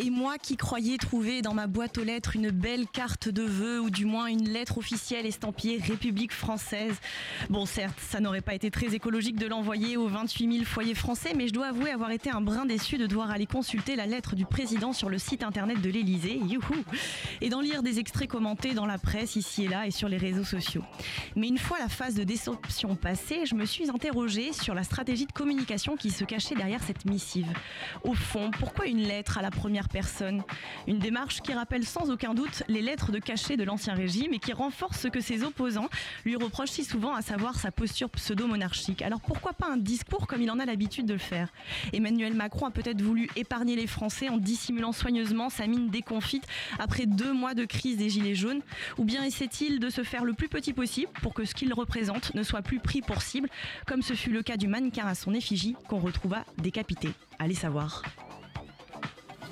Et moi qui croyais trouver dans ma boîte aux lettres une belle carte de vœux ou du moins une lettre officielle estampillée République française. Bon certes, ça n'aurait pas été très écologique de l'envoyer aux 28 000 foyers français, mais je dois avouer avoir été un brin déçu de devoir aller consulter la lettre du président sur le site internet de l'Elysée, youhou, et d'en lire des extraits commentés dans la presse ici et là et sur les réseaux sociaux. Mais une fois la phase de déception passée, je me suis interrogée sur la stratégie de communication qui se cachait derrière cette missive. Au fond, pourquoi une lettre à la première personne Une démarche qui rappelle sans aucun doute les lettres de cachet de l'Ancien Régime et qui renforce ce que ses opposants lui reprochent si souvent, à savoir sa posture pseudo-monarchique. Alors pourquoi pas un discours comme il en a l'habitude de le faire? Emmanuel Macron a peut-être voulu épargner les Français en dissimulant soigneusement sa mine déconfite après deux mois de crise des Gilets jaunes? Ou bien essaie-t-il de se faire le plus petit possible pour que ce qu'il représente ne soit plus pris pour cible, comme ce fut le cas du mannequin à son effigie qu'on retrouva décapité? Allez savoir.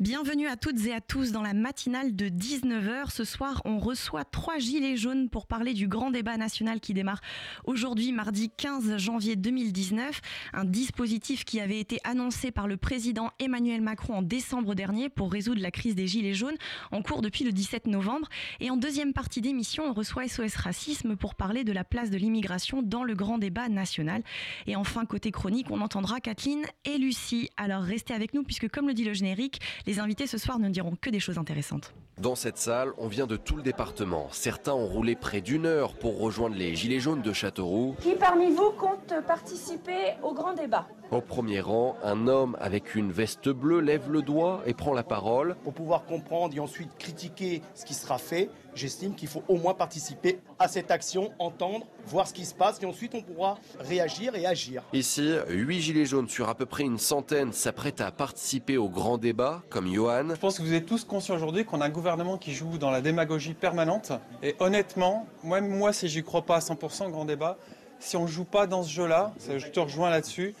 Bienvenue à toutes et à tous dans la matinale de 19h. Ce soir, on reçoit trois gilets jaunes pour parler du grand débat national qui démarre aujourd'hui, mardi 15 janvier 2019. Un dispositif qui avait été annoncé par le président Emmanuel Macron en décembre dernier pour résoudre la crise des gilets jaunes en cours depuis le 17 novembre. Et en deuxième partie d'émission, on reçoit SOS Racisme pour parler de la place de l'immigration dans le grand débat national. Et enfin, côté chronique, on entendra Kathleen et Lucie. Alors restez avec nous puisque comme le dit le générique, les invités ce soir ne diront que des choses intéressantes. Dans cette salle, on vient de tout le département. Certains ont roulé près d'une heure pour rejoindre les Gilets jaunes de Châteauroux. Qui parmi vous compte participer au grand débat? Au premier rang, un homme avec une veste bleue lève le doigt et prend la parole. Pour pouvoir comprendre et ensuite critiquer ce qui sera fait, j'estime qu'il faut au moins participer à cette action, entendre, voir ce qui se passe et ensuite on pourra réagir et agir. Ici, huit Gilets jaunes sur à peu près une centaine s'apprêtent à participer au grand débat, comme Johan. Je pense que vous êtes tous conscients aujourd'hui qu'on a un gouvernement qui joue dans la démagogie permanente. Et honnêtement, moi, moi si j'y crois pas à 100% au grand débat, si on joue pas dans ce jeu-là, je te rejoins là-dessus,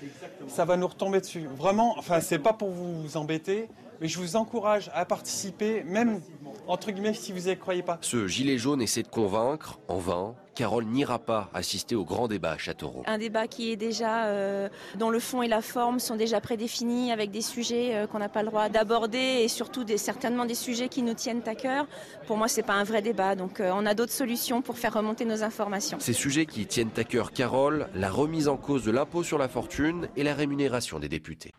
ça va nous retomber dessus. Vraiment, enfin, c'est pas pour vous embêter, mais je vous encourage à participer, même entre guillemets si vous y croyez pas. Ce gilet jaune essaie de convaincre, en vain. Carole n'ira pas assister au grand débat à Châteauroux. Un débat qui est déjà, euh, dont le fond et la forme sont déjà prédéfinis avec des sujets euh, qu'on n'a pas le droit d'aborder et surtout des, certainement des sujets qui nous tiennent à cœur. Pour moi, c'est pas un vrai débat, donc euh, on a d'autres solutions pour faire remonter nos informations. Ces sujets qui tiennent à cœur Carole, la remise en cause de l'impôt sur la fortune et la rémunération des députés.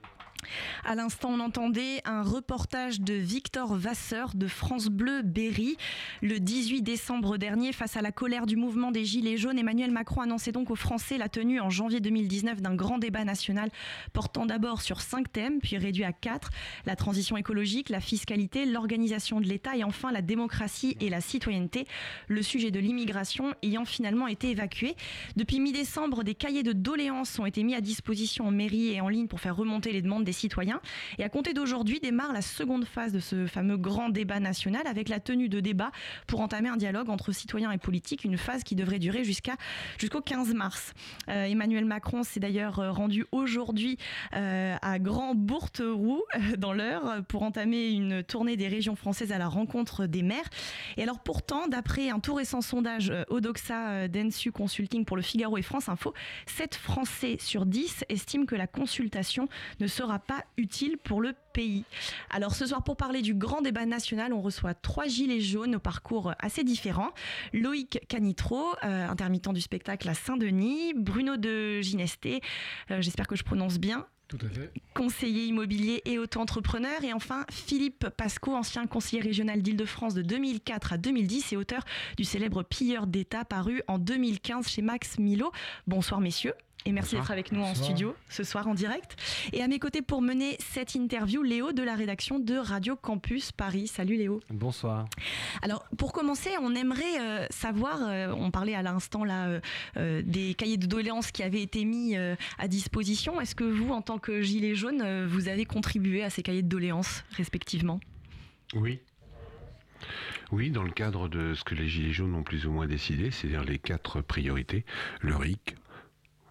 À l'instant, on entendait un reportage de Victor Vasseur de France Bleu Berry. Le 18 décembre dernier, face à la colère du mouvement des Gilets jaunes, Emmanuel Macron annonçait donc aux Français la tenue en janvier 2019 d'un grand débat national portant d'abord sur cinq thèmes, puis réduit à quatre la transition écologique, la fiscalité, l'organisation de l'État et enfin la démocratie et la citoyenneté. Le sujet de l'immigration ayant finalement été évacué. Depuis mi-décembre, des cahiers de doléances ont été mis à disposition en mairie et en ligne pour faire remonter les demandes des citoyens. Et à compter d'aujourd'hui démarre la seconde phase de ce fameux grand débat national avec la tenue de débats pour entamer un dialogue entre citoyens et politiques, une phase qui devrait durer jusqu'à jusqu'au 15 mars. Euh, Emmanuel Macron s'est d'ailleurs euh, rendu aujourd'hui euh, à Grand Bourteroux dans l'heure pour entamer une tournée des régions françaises à la rencontre des maires. Et alors pourtant, d'après un tout récent sondage Odoxa Densu Consulting pour le Figaro et France Info, 7 Français sur 10 estiment que la consultation ne sera pas utile pour le pays. Alors ce soir, pour parler du grand débat national, on reçoit trois gilets jaunes au parcours assez différents. Loïc Canitro, euh, intermittent du spectacle à Saint-Denis, Bruno de Ginesté, euh, j'espère que je prononce bien, Tout à fait. conseiller immobilier et auto-entrepreneur. Et enfin, Philippe Pasco, ancien conseiller régional d'Île-de-France de 2004 à 2010 et auteur du célèbre Pilleur d'État paru en 2015 chez Max Milo. Bonsoir messieurs. Et merci d'être avec nous en studio ce soir en direct. Et à mes côtés pour mener cette interview, Léo de la rédaction de Radio Campus Paris. Salut Léo. Bonsoir. Alors pour commencer, on aimerait euh, savoir, euh, on parlait à l'instant là euh, des cahiers de doléances qui avaient été mis à disposition. Est-ce que vous, en tant que gilet jaune, vous avez contribué à ces cahiers de doléances respectivement? Oui. Oui, dans le cadre de ce que les Gilets jaunes ont plus ou moins décidé, c'est-à-dire les quatre priorités, le RIC,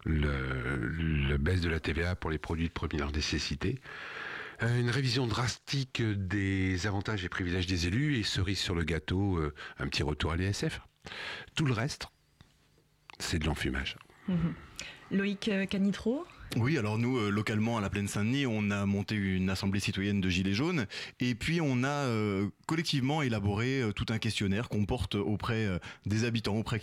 le, la baisse de la TVA pour les produits de première nécessité, euh, une révision drastique des avantages et privilèges des élus et cerise sur le gâteau, euh, un petit retour à l'ESF. Tout le reste, c'est de l'enfumage. Mhm. Loïc euh, Canitro oui, alors nous, euh, localement à la Plaine Saint-Denis, on a monté une assemblée citoyenne de Gilets jaunes et puis on a euh, collectivement élaboré euh, tout un questionnaire qu'on porte auprès des habitants, auprès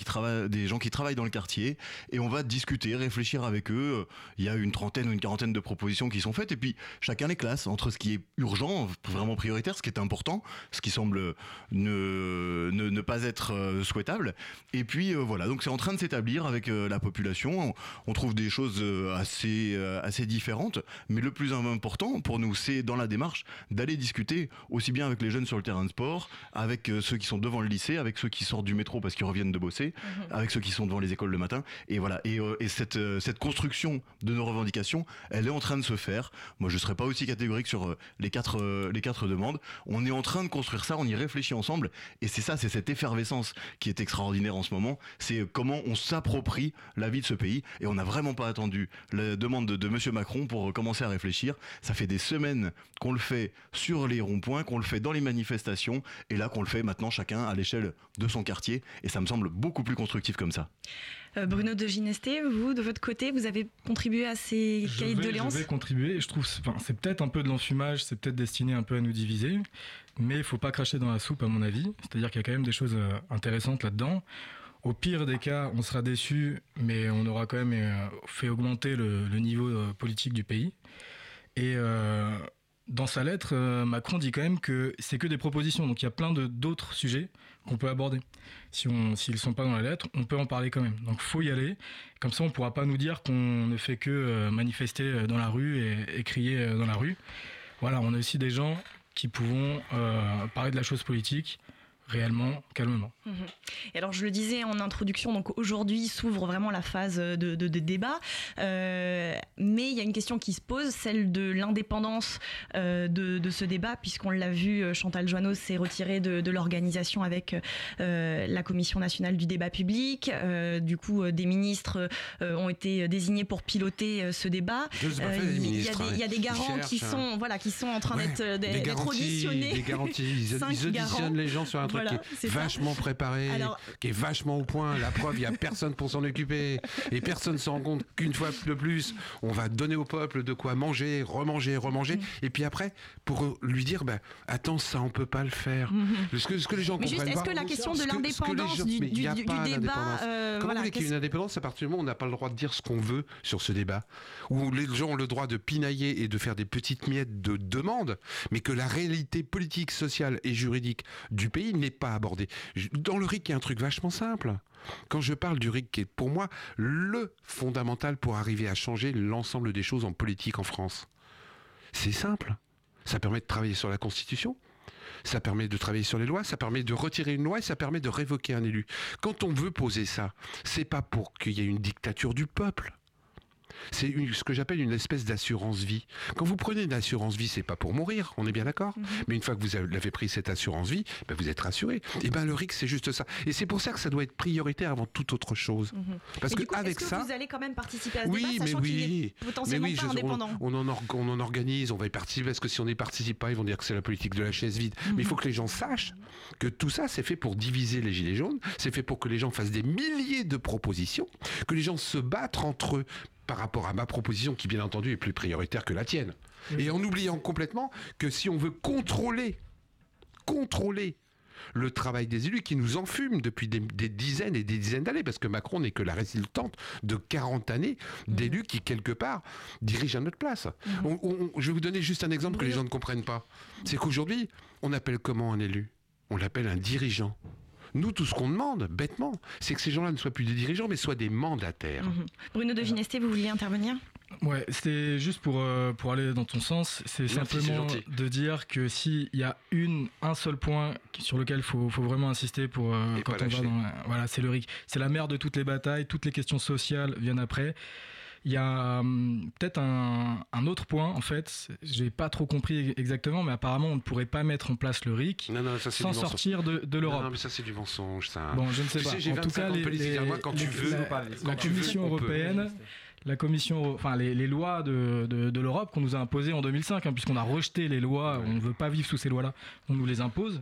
des gens qui travaillent dans le quartier et on va discuter, réfléchir avec eux. Il y a une trentaine ou une quarantaine de propositions qui sont faites et puis chacun les classe entre ce qui est urgent, vraiment prioritaire, ce qui est important, ce qui semble ne, ne, pas être souhaitable. Et puis voilà, donc c'est en train de s'établir avec la population. On trouve des choses assez euh, assez différentes. Mais le plus important pour nous, c'est dans la démarche d'aller discuter aussi bien avec les jeunes sur le terrain de sport, avec euh, ceux qui sont devant le lycée, avec ceux qui sortent du métro parce qu'ils reviennent de bosser, mhm. avec ceux qui sont devant les écoles le matin. Et voilà. Et, euh, cette, cette construction de nos revendications, elle est en train de se faire. Moi, je ne serais pas aussi catégorique sur les quatre, les quatre demandes. On est en train de construire ça, on y réfléchit ensemble. Et c'est ça, c'est cette effervescence qui est extraordinaire en ce moment. C'est comment on s'approprie la vie de ce pays. Et on n'a vraiment pas attendu le, demande de, Monsieur Macron pour commencer à réfléchir. Ça fait des semaines qu'on le fait sur les ronds-points, qu'on le fait dans les manifestations, et là qu'on le fait maintenant chacun à l'échelle de son quartier. Et ça me semble beaucoup plus constructif comme ça. Euh, Bruno de Ginesté, vous, de votre côté, vous avez contribué à ces cahiers de doléances Je vais contribuer. Je trouve, c'est peut-être un peu de l'enfumage, c'est peut-être destiné un peu à nous diviser, mais il faut pas cracher dans la soupe, à mon avis. C'est-à-dire qu'il y a quand même des choses euh, intéressantes là-dedans. Au pire des cas, on sera déçu, mais on aura quand même euh, fait augmenter le, niveau euh, politique du pays. Et euh, dans sa lettre, Macron dit quand même que c'est que des propositions. Donc il y a plein d'autres sujets qu'on peut aborder. Si s'ils ne sont pas dans la lettre, on peut en parler quand même. Donc faut y aller. Comme ça, on ne pourra pas nous dire qu'on ne fait que manifester dans la rue et, crier dans la rue. Voilà, on a aussi des gens qui pouvons parler de la chose politique réellement calmement. Mhm. Et alors je le disais en introduction, donc aujourd'hui s'ouvre vraiment la phase de, débat, euh, mais il y a une question qui se pose, celle de l'indépendance euh, de, ce débat, puisqu'on l'a vu, euh, Chantal Joanneau s'est retirée de, l'organisation avec la Commission nationale du débat public, du coup des ministres ont été désignés pour piloter ce débat. Il y, a des garants qui, sont hein. voilà qui sont en train d'être auditionnés. Des garanties, ils, auditionnent les gens sur un truc qui est, vachement préparé, qui est vachement au point. La preuve, il n'y a personne pour s'en occuper. Et personne ne se rend compte qu'une fois de plus, on va donner au peuple de quoi manger, remanger, remanger. Mm. Et puis après, pour lui dire, bah, attends, ça, on peut pas le faire. Ce, que, ce que les gens Mais comprennent Est-ce que la question de l'indépendance du, débat. Euh, Comment vous voulez qu'il y ait une indépendance à partir du moment où on n'a pas le droit de dire ce qu'on veut sur ce débat Où les gens ont le droit de pinailler et de faire des petites miettes de demandes, mais que la réalité politique, sociale et juridique du pays n'est pas abordée. Dans le RIC, il y un truc vachement simple. Quand je parle du RIC, qui est pour moi le fondamental pour arriver à changer l'ensemble des choses en politique en France, c'est simple. Ça permet de travailler sur la Constitution, ça permet de travailler sur les lois, ça permet de retirer une loi et ça permet de révoquer un élu. Quand on veut poser ça, c'est pas pour qu'il y ait une dictature du peuple. C'est ce que j'appelle une espèce d'assurance vie. Quand vous prenez une assurance vie, c'est pas pour mourir, on est bien d'accord. Mhm. Mais une fois que vous avez pris cette assurance vie, ben vous êtes rassuré. Et ben le RIC, c'est juste ça. Et c'est pour ça que ça doit être prioritaire avant toute autre chose. Mhm. Parce que avec ça, vous allez quand même participer à ce oui, débat, mais oui, potentiellement mais pas indépendant. On, on, en on, en organise, on va y participer parce que si on n'y participe pas, ils vont dire que c'est la politique de la chaise vide. Mais il faut mhm. que les gens sachent que tout ça, c'est fait pour diviser les gilets jaunes. C'est fait pour que les gens fassent des milliers de propositions, que les gens se battent entre eux par rapport à ma proposition qui bien entendu est plus prioritaire que la tienne. Et en oubliant complètement que si on veut contrôler, contrôler le travail des élus qui nous enfument depuis des, dizaines et des dizaines d'années, parce que Macron n'est que la résultante de 40 années d'élus qui, quelque part, dirigent à notre place. Mhm. je vais vous donner juste un exemple que les gens ne comprennent pas. C'est qu'aujourd'hui, on appelle comment un élu? On l'appelle un dirigeant. Nous, tout ce qu'on demande, bêtement, c'est que ces gens-là ne soient plus des dirigeants, mais soient des mandataires. Mhm. Bruno de Ginesté, vous vouliez intervenir? Ouais, c'était juste pour, euh, pour aller dans ton sens, c'est simplement de dire que s'il y a une, un seul point sur lequel il faut, faut, vraiment insister pour euh, quand on va dans voilà, c'est le RIC. C'est la mère de toutes les batailles, toutes les questions sociales viennent après. Il y a hum, peut-être un, un, autre point, en fait, j'ai pas trop compris exactement, mais apparemment on ne pourrait pas mettre en place le RIC sans sortir de, de l'Europe. Non, mais ça c'est du mensonge, ça. Bon, je ne sais pas. En tout cas, les, les, quand tu veux, la, la Commission européenne la commission, enfin les, les lois de, de, de l'Europe qu'on nous a imposées en 2005, hein, puisqu'on a rejeté les lois, on ne veut pas vivre sous ces lois-là, on nous les impose.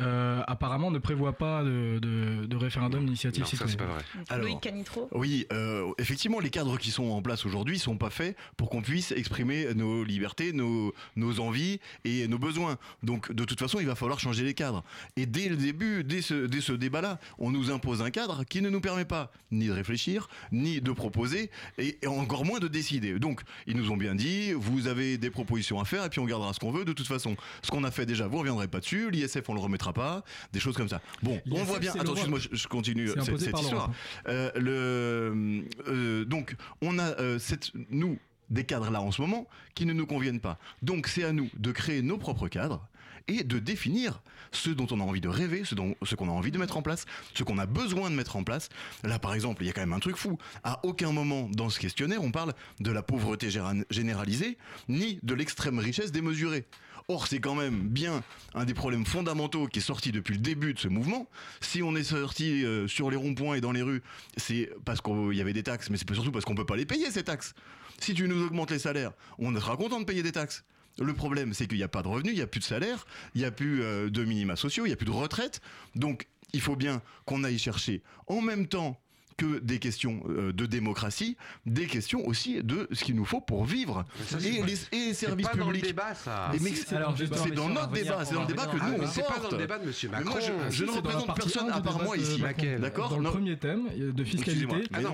Euh, apparemment ne prévoit pas de, de, de référendum d'initiative citoyenne. Ça, c'est pas vrai. Alors, Canitro Oui, euh, effectivement, les cadres qui sont en place aujourd'hui sont pas faits pour qu'on puisse exprimer nos libertés, nos, nos envies et nos besoins. Donc, de toute façon, il va falloir changer les cadres. Et dès le début, dès ce, dès ce débat-là, on nous impose un cadre qui ne nous permet pas ni de réfléchir, ni de proposer, et, et encore moins de décider. Donc, ils nous ont bien dit, vous avez des propositions à faire, et puis on gardera ce qu'on veut. De toute façon, ce qu'on a fait déjà, vous ne reviendrez pas dessus. L'ISF, on le remettra pas, des choses comme ça. Bon, on voit bien. Attends, moi je, continue cette, cette histoire. Euh, le, euh, donc, on a euh, cette, nous des cadres là en ce moment qui ne nous conviennent pas. Donc, c'est à nous de créer nos propres cadres et de définir ce dont on a envie de rêver, ce, dont, ce qu'on a envie de mettre en place, ce qu'on a besoin de mettre en place. Là, par exemple, il y a quand même un truc fou. À aucun moment dans ce questionnaire, on parle de la pauvreté généralisée, ni de l'extrême richesse démesurée. Or, c'est quand même bien un des problèmes fondamentaux qui est sorti depuis le début de ce mouvement. Si on est sorti euh, sur les ronds-points et dans les rues, c'est parce qu'il y avait des taxes, mais c'est surtout parce qu'on peut pas les payer ces taxes. Si tu nous augmentes les salaires, on sera content de payer des taxes. Le problème, c'est qu'il n'y a pas de revenus, il n'y a plus de salaire, il n'y a plus euh, de minima sociaux, il n'y a plus de retraite. Donc, il faut bien qu'on aille chercher en même temps que des questions euh, de démocratie, des questions aussi de ce qu'il nous faut pour vivre. et, les, et les services pas publics. Dans le débat, ça. C'est dans notre débat, c'est dans le débat que nous on C'est pas dans le débat de Monsieur Macron. moi, je, je ne représente personne à part moi ici. D'accord. Dans le premier thème de fiscalité,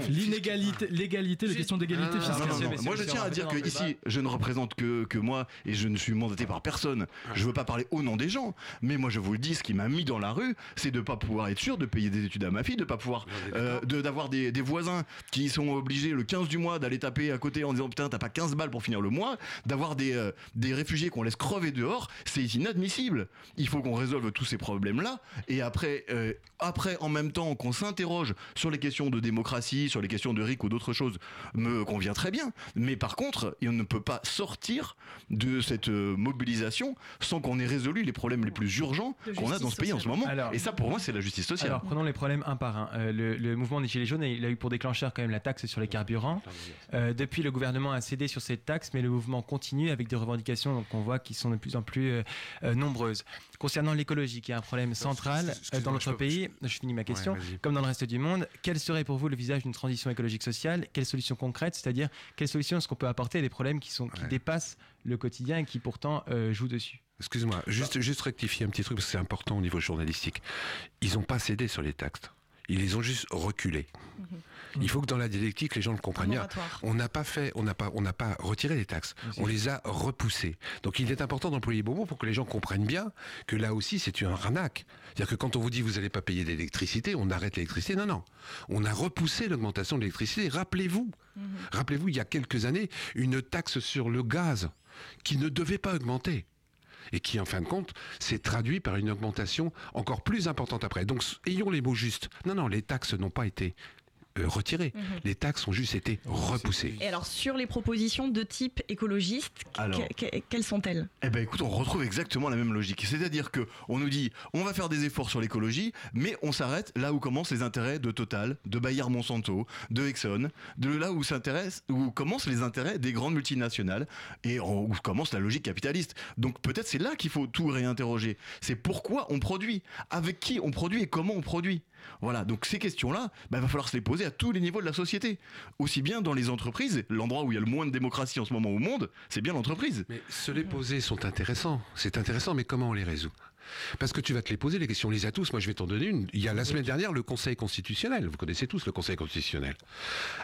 l'inégalité, l'égalité, les questions d'égalité fiscale. Moi, je tiens à dire que ici, je ne représente que que moi et je ne suis mandaté par personne. Je veux pas parler au nom des gens, mais moi, je vous le dis, ce qui m'a mis dans la rue, c'est de pas pouvoir être sûr de payer des études à ma fille, de pas pouvoir de d'avoir des, des, voisins qui sont obligés le 15 du mois d'aller taper à côté en disant putain t'as pas 15 balles pour finir le mois, d'avoir des, euh, des réfugiés qu'on laisse crever dehors, c'est inadmissible. Il faut qu'on résolve tous ces problèmes-là et après, euh, après en même temps qu'on s'interroge sur les questions de démocratie, sur les questions de RIC ou d'autres choses, me convient très bien. Mais par contre, on ne peut pas sortir de cette euh, mobilisation sans qu'on ait résolu les problèmes les plus urgents qu'on a dans ce pays en ce moment. et ça, pour moi, c'est la justice sociale. Alors, prenons les problèmes un par un. le, le mouvement des Gilets jaunes il a eu pour déclencheur quand même la taxe sur les carburants. Euh, depuis, le gouvernement a cédé sur cette taxe, mais le mouvement continue avec des revendications qu'on voit qui sont de plus en plus euh, euh, nombreuses. Concernant l'écologie, qui est un problème central dans notre pays, je finis ma question, comme dans le reste du monde, quel serait pour vous le visage d'une transition écologique sociale? Quelles solutions concrètes, c'est-à-dire quelles solutions est-ce qu'on peut apporter à des problèmes qui, sont, qui dépassent le quotidien et qui pourtant jouent dessus? Excuse-moi, juste, juste rectifier un petit truc parce que c'est important au niveau journalistique. Ils n'ont pas cédé sur les taxes. Ils les ont juste reculés. Il faut que dans la dialectique, les gens le comprennent bien. On n'a pas fait, on n'a pas, on n'a pas retiré les taxes. On les a repoussées. Donc il est important d'employer les mots pour que les gens comprennent bien que là aussi c'est une arnaque. C'est-à-dire que quand on vous dit vous n'allez pas payer d'électricité, on arrête l'électricité. Non, non. On a repoussé l'augmentation de l'électricité. Rappelez-vous, mhm. rappelez-vous, il y a quelques années, une taxe sur le gaz qui ne devait pas augmenter et qui, en fin de compte, s'est traduit par une augmentation encore plus importante après. Donc, ayons les mots justes. Non, non, les taxes n'ont pas été retirées. Mhm. Les taxes ont juste été repoussées. Et alors, sur les propositions de type écologiste, quelles sont-elles? Eh ben, écoute, on retrouve exactement la même logique. C'est-à-dire que on nous dit, on va faire des efforts sur l'écologie, mais on s'arrête là où commencent les intérêts de Total, de Bayer Monsanto, de Exxon, de là où s'intéresse, où commencent les intérêts des grandes multinationales et où commence la logique capitaliste. Donc peut-être c'est là qu'il faut tout réinterroger. C'est pourquoi on produit, avec qui on produit et comment on produit. Voilà, donc ces questions-là, il bah, va falloir se les poser à tous les niveaux de la société. Aussi bien dans les entreprises, l'endroit où il y a le moins de démocratie en ce moment au monde, c'est bien l'entreprise. Mais se les poser sont intéressants, c'est intéressant, mais comment on les résout? Parce que tu vas te les poser, les questions, on les a tous. Moi, je vais t'en donner une. Il y a la semaine dernière le Conseil constitutionnel, vous connaissez tous le Conseil constitutionnel,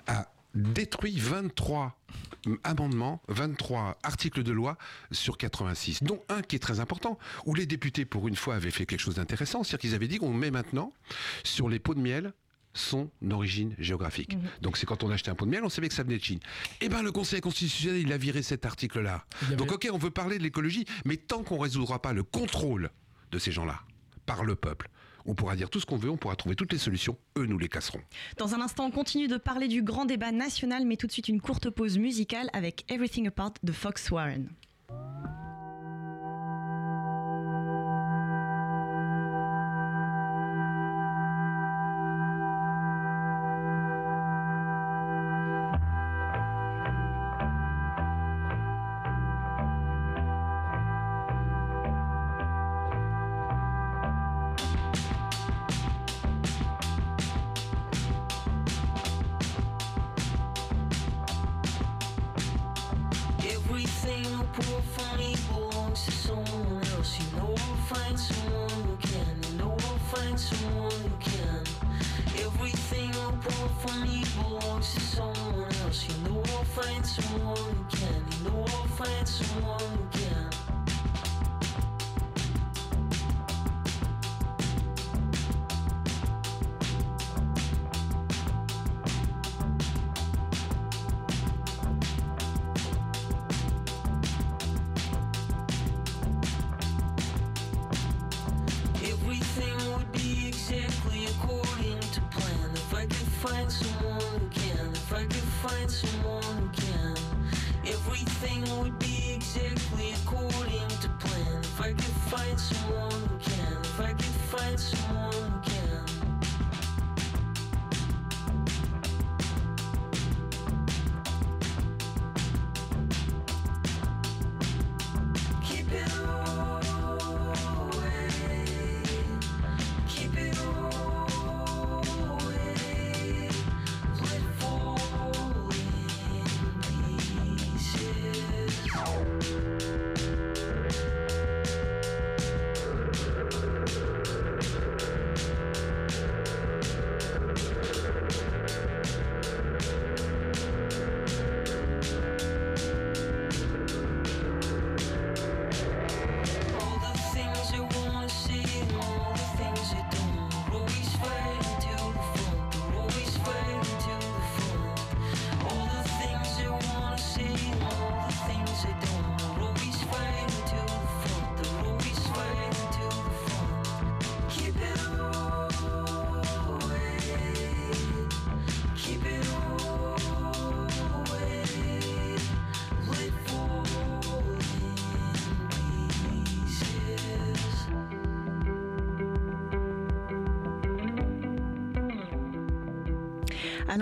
a détruit 23 amendements, 23 articles de loi sur 86, dont un qui est très important, où les députés, pour une fois, avaient fait quelque chose d'intéressant, c'est-à-dire qu'ils avaient dit qu'on met maintenant sur les pots de miel son origine géographique. Mhm. Donc c'est quand on achetait un pot de miel, on savait que ça venait de Chine. Eh bien le Conseil constitutionnel, il a viré cet article-là. Donc ok, on veut parler de l'écologie, mais tant qu'on ne résoudra pas le contrôle de ces gens-là par le peuple, on pourra dire tout ce qu'on veut, on pourra trouver toutes les solutions, eux nous les casseront. Dans un instant, on continue de parler du grand débat national, mais tout de suite une courte pause musicale avec Everything Apart de Fox Warren.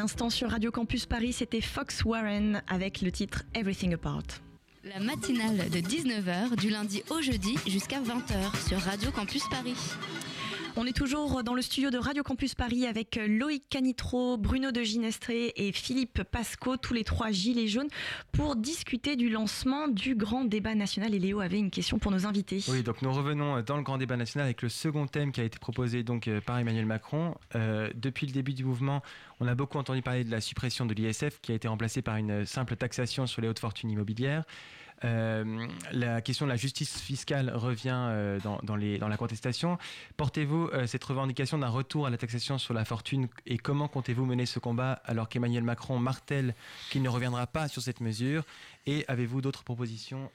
L'instant sur Radio Campus Paris, c'était Fox Warren avec le titre Everything Apart. La matinale de 19h du lundi au jeudi jusqu'à 20h sur Radio Campus Paris. On est toujours dans le studio de Radio Campus Paris avec Loïc Canitro, Bruno de Ginestré et Philippe Pasco, tous les trois gilets jaunes, pour discuter du lancement du grand débat national. Et Léo avait une question pour nos invités. Oui, donc nous revenons dans le grand débat national avec le second thème qui a été proposé donc euh, par Emmanuel Macron. Euh, depuis le début du mouvement, on a beaucoup entendu parler de la suppression de l'ISF qui a été remplacée par une simple taxation sur les hautes fortunes immobilières. Euh, la question de la justice fiscale revient euh, dans, la contestation. Portez-vous euh, cette revendication d'un retour à la taxation sur la fortune et comment comptez-vous mener ce combat alors qu'Emmanuel Macron martèle qu'il ne reviendra pas sur cette mesure? Et avez-vous d'autres propositions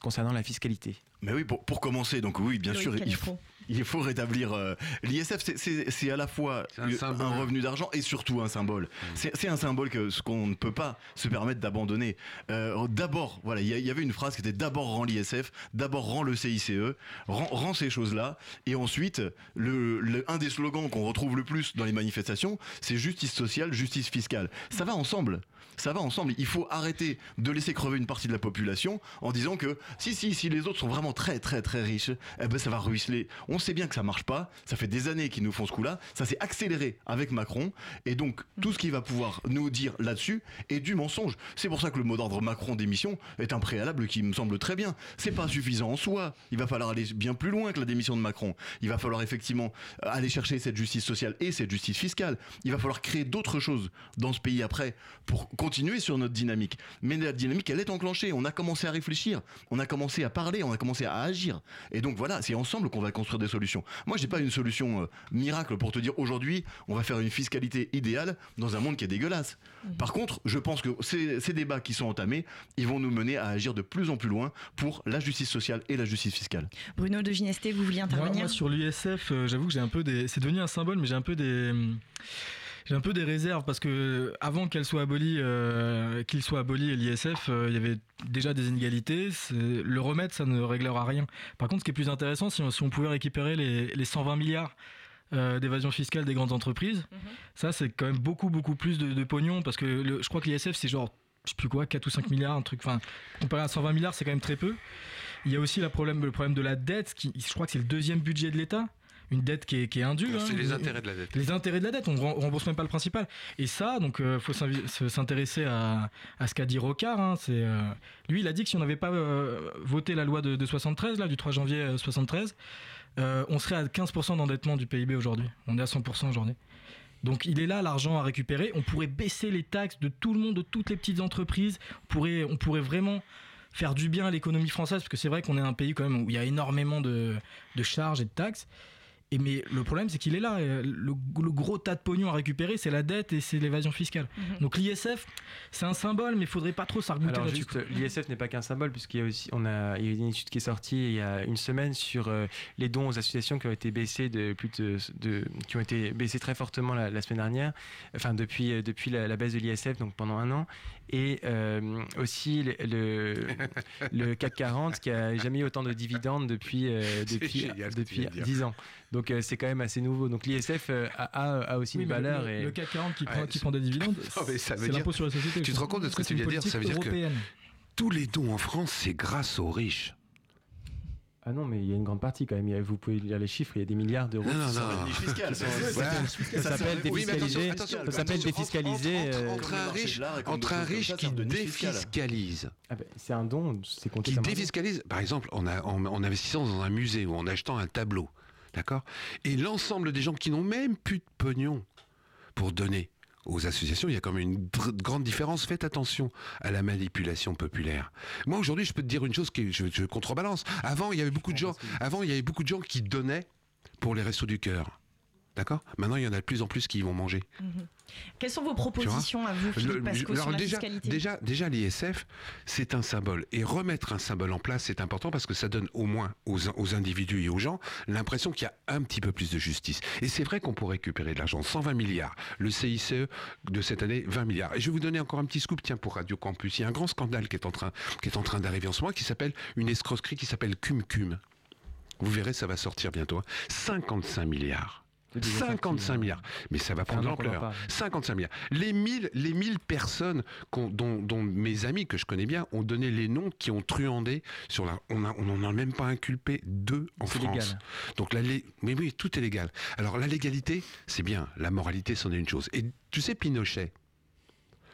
concernant la fiscalité? Mais oui, pour, pour, commencer, donc oui, bien sûr, il faut, il faut rétablir euh, l'ISF. C'est à la fois un, revenu d'argent et surtout un symbole. Mm. C'est un symbole que ce qu'on ne peut pas se permettre d'abandonner. Euh, d'abord, voilà, il y, avait une phrase qui était d'abord rend l'ISF, d'abord rend le CICE, rend, ces choses-là, et ensuite le, un des slogans qu'on retrouve le plus dans les manifestations, c'est justice sociale, justice fiscale. Ça va ensemble. Ça va ensemble. Il faut arrêter de laisser crever une partie de la population en disant que si, si, si les autres sont vraiment très, très, très riches, eh ben ça va ruisseler. On sait bien que ça marche pas. Ça fait des années qu'ils nous font ce coup-là. Ça s'est accéléré avec Macron. Et donc, tout ce qu'il va pouvoir nous dire là-dessus est du mensonge. C'est pour ça que le mot d'ordre Macron démission est un préalable qui me semble très bien. C'est pas suffisant en soi. Il va falloir aller bien plus loin que la démission de Macron. Il va falloir effectivement aller chercher cette justice sociale et cette justice fiscale. Il va falloir créer d'autres choses dans ce pays après pour continuer sur notre dynamique. Mais la dynamique, elle est enclenchée. On a commencé à réfléchir, on a commencé à parler, on a commencé à agir. Et donc voilà, c'est ensemble qu'on va construire des solutions. Moi, j'ai pas une solution euh, miracle pour te dire aujourd'hui, on va faire une fiscalité idéale dans un monde qui est dégueulasse. Mhm. Par contre, je pense que ces, ces débats qui sont entamés, ils vont nous mener à agir de plus en plus loin pour la justice sociale et la justice fiscale. Bruno de Ginesté, vous vouliez intervenir moi, sur l'USF, euh, j'avoue que j'ai un peu des. C'est devenu un symbole, mais j'ai un peu des j'ai un peu des réserves parce que avant qu'elle soit abolie, euh, qu'il soit aboli l'ISF, euh, il y avait déjà des inégalités. Le remettre, ça ne réglera rien. Par contre, ce qui est plus intéressant, si on, pouvait récupérer les, 120 milliards euh, d'évasion fiscale des grandes entreprises, mhm. ça c'est quand même beaucoup beaucoup plus de, pognon parce que je crois que l'ISF c'est genre je sais plus quoi 4 ou 5 milliards un truc enfin comparé à 120 milliards c'est quand même très peu il y a aussi le problème le problème de la dette qui je crois que c'est le deuxième budget de l'État une dette qui est, qui est indue. C'est hein. les intérêts de la dette. Les intérêts de la dette, on ne rembourse même pas le principal. Et ça, donc, il euh, faut s'intéresser à, à, ce qu'a dit Rocard. Hein. c'est, euh, lui, il a dit que si on n'avait pas euh, voté la loi de, de, 73, là, du 3 janvier 73, on serait à 15% d'endettement du PIB aujourd'hui. On est à 100% aujourd'hui. Donc il est là l'argent à récupérer. On pourrait baisser les taxes de tout le monde, de toutes les petites entreprises. On pourrait, on pourrait vraiment faire du bien à l'économie française, parce que c'est vrai qu'on est un pays quand même où il y a énormément de, de charges et de taxes mais le problème, c'est qu'il est là. Euh, le, gros tas de pognon à récérer, c'est la dette et c'est l'évasion fiscale. Mhm. Donc l'ISF, c'est un symbole, mais il faudrait pas trop s'argumenter là-dessus. L'ISF n'est pas qu'un symbole, puisqu'il y a aussi, on a, il y a une étude qui est sortie il y a une semaine sur euh, les dons aux associations qui ont été baissés de plus de, qui ont été baissés très fortement la, semaine dernière, enfin depuis euh, depuis la, baisse de l'ISF, donc pendant un an, et aussi le, le, CAC 40 qui a jamais eu autant de dividendes depuis depuis depuis 10 ans. Donc euh, c'est quand même assez nouveau. Donc l'ISF euh, a, aussi une valeur. Le, et... le CAC 40 qui, prend, qui prend des dividendes, c'est l'impôt sur la société. Tu te rends compte de ce que tu viens de dire Ça veut dire que tous les dons en France, c'est grâce aux riches. Ah non, mais il y a une grande partie quand même. Vous pouvez lire les chiffres, il y a des milliards d'euros. Non, non, non. Ça s'appelle défiscaliser. Ça s'appelle défiscaliser. Entre un riche, entre un riche qui défiscalise. Ah ben, c'est un don, c'est Qui défiscalise, par exemple, en, en investissant dans un musée ou en achetant un tableau. D'accord? Et l'ensemble des gens qui n'ont même plus de pognon pour donner aux associations, il y a quand même une grande différence. Faites attention à la manipulation populaire. Moi aujourd'hui, je peux te dire une chose qui je, je contrebalance. Avant, il y avait beaucoup de gens. Avant, il y avait beaucoup de gens qui donnaient pour les restos du cœur. D'accord? Maintenant, il y en a de plus en plus qui vont manger. Mhm. Quelles sont vos propositions à vous, Philippe Pasco, sur la déjà, fiscalité? déjà, déjà l'ISF, c'est un symbole. Et remettre un symbole en place, c'est important parce que ça donne au moins aux, aux individus et aux gens l'impression qu'il y a un petit peu plus de justice. Et c'est vrai qu'on pourrait récupérer de l'argent. 120 milliards. Le CICE de cette année, 20 milliards. Et je vais vous donner encore un petit scoop, tiens, pour Radio Campus. Il y a un grand scandale qui est en train, qui est en train d'arriver en ce moment, qui s'appelle une escroquerie qui s'appelle Cum Cum. Vous verrez, ça va sortir bientôt. 55 hein. milliards. 55 milliards. Mais ça va prendre l'ampleur. 55 milliards. Les 1000, les 1000 personnes dont, mes amis que je connais bien ont donné les noms qui ont truandé sur la. On n'en a même pas inculpé deux en France. Légal. Donc la, mais oui, tout est légal. Alors la légalité, c'est bien. La moralité, c'en est une chose. Et tu sais, Pinochet,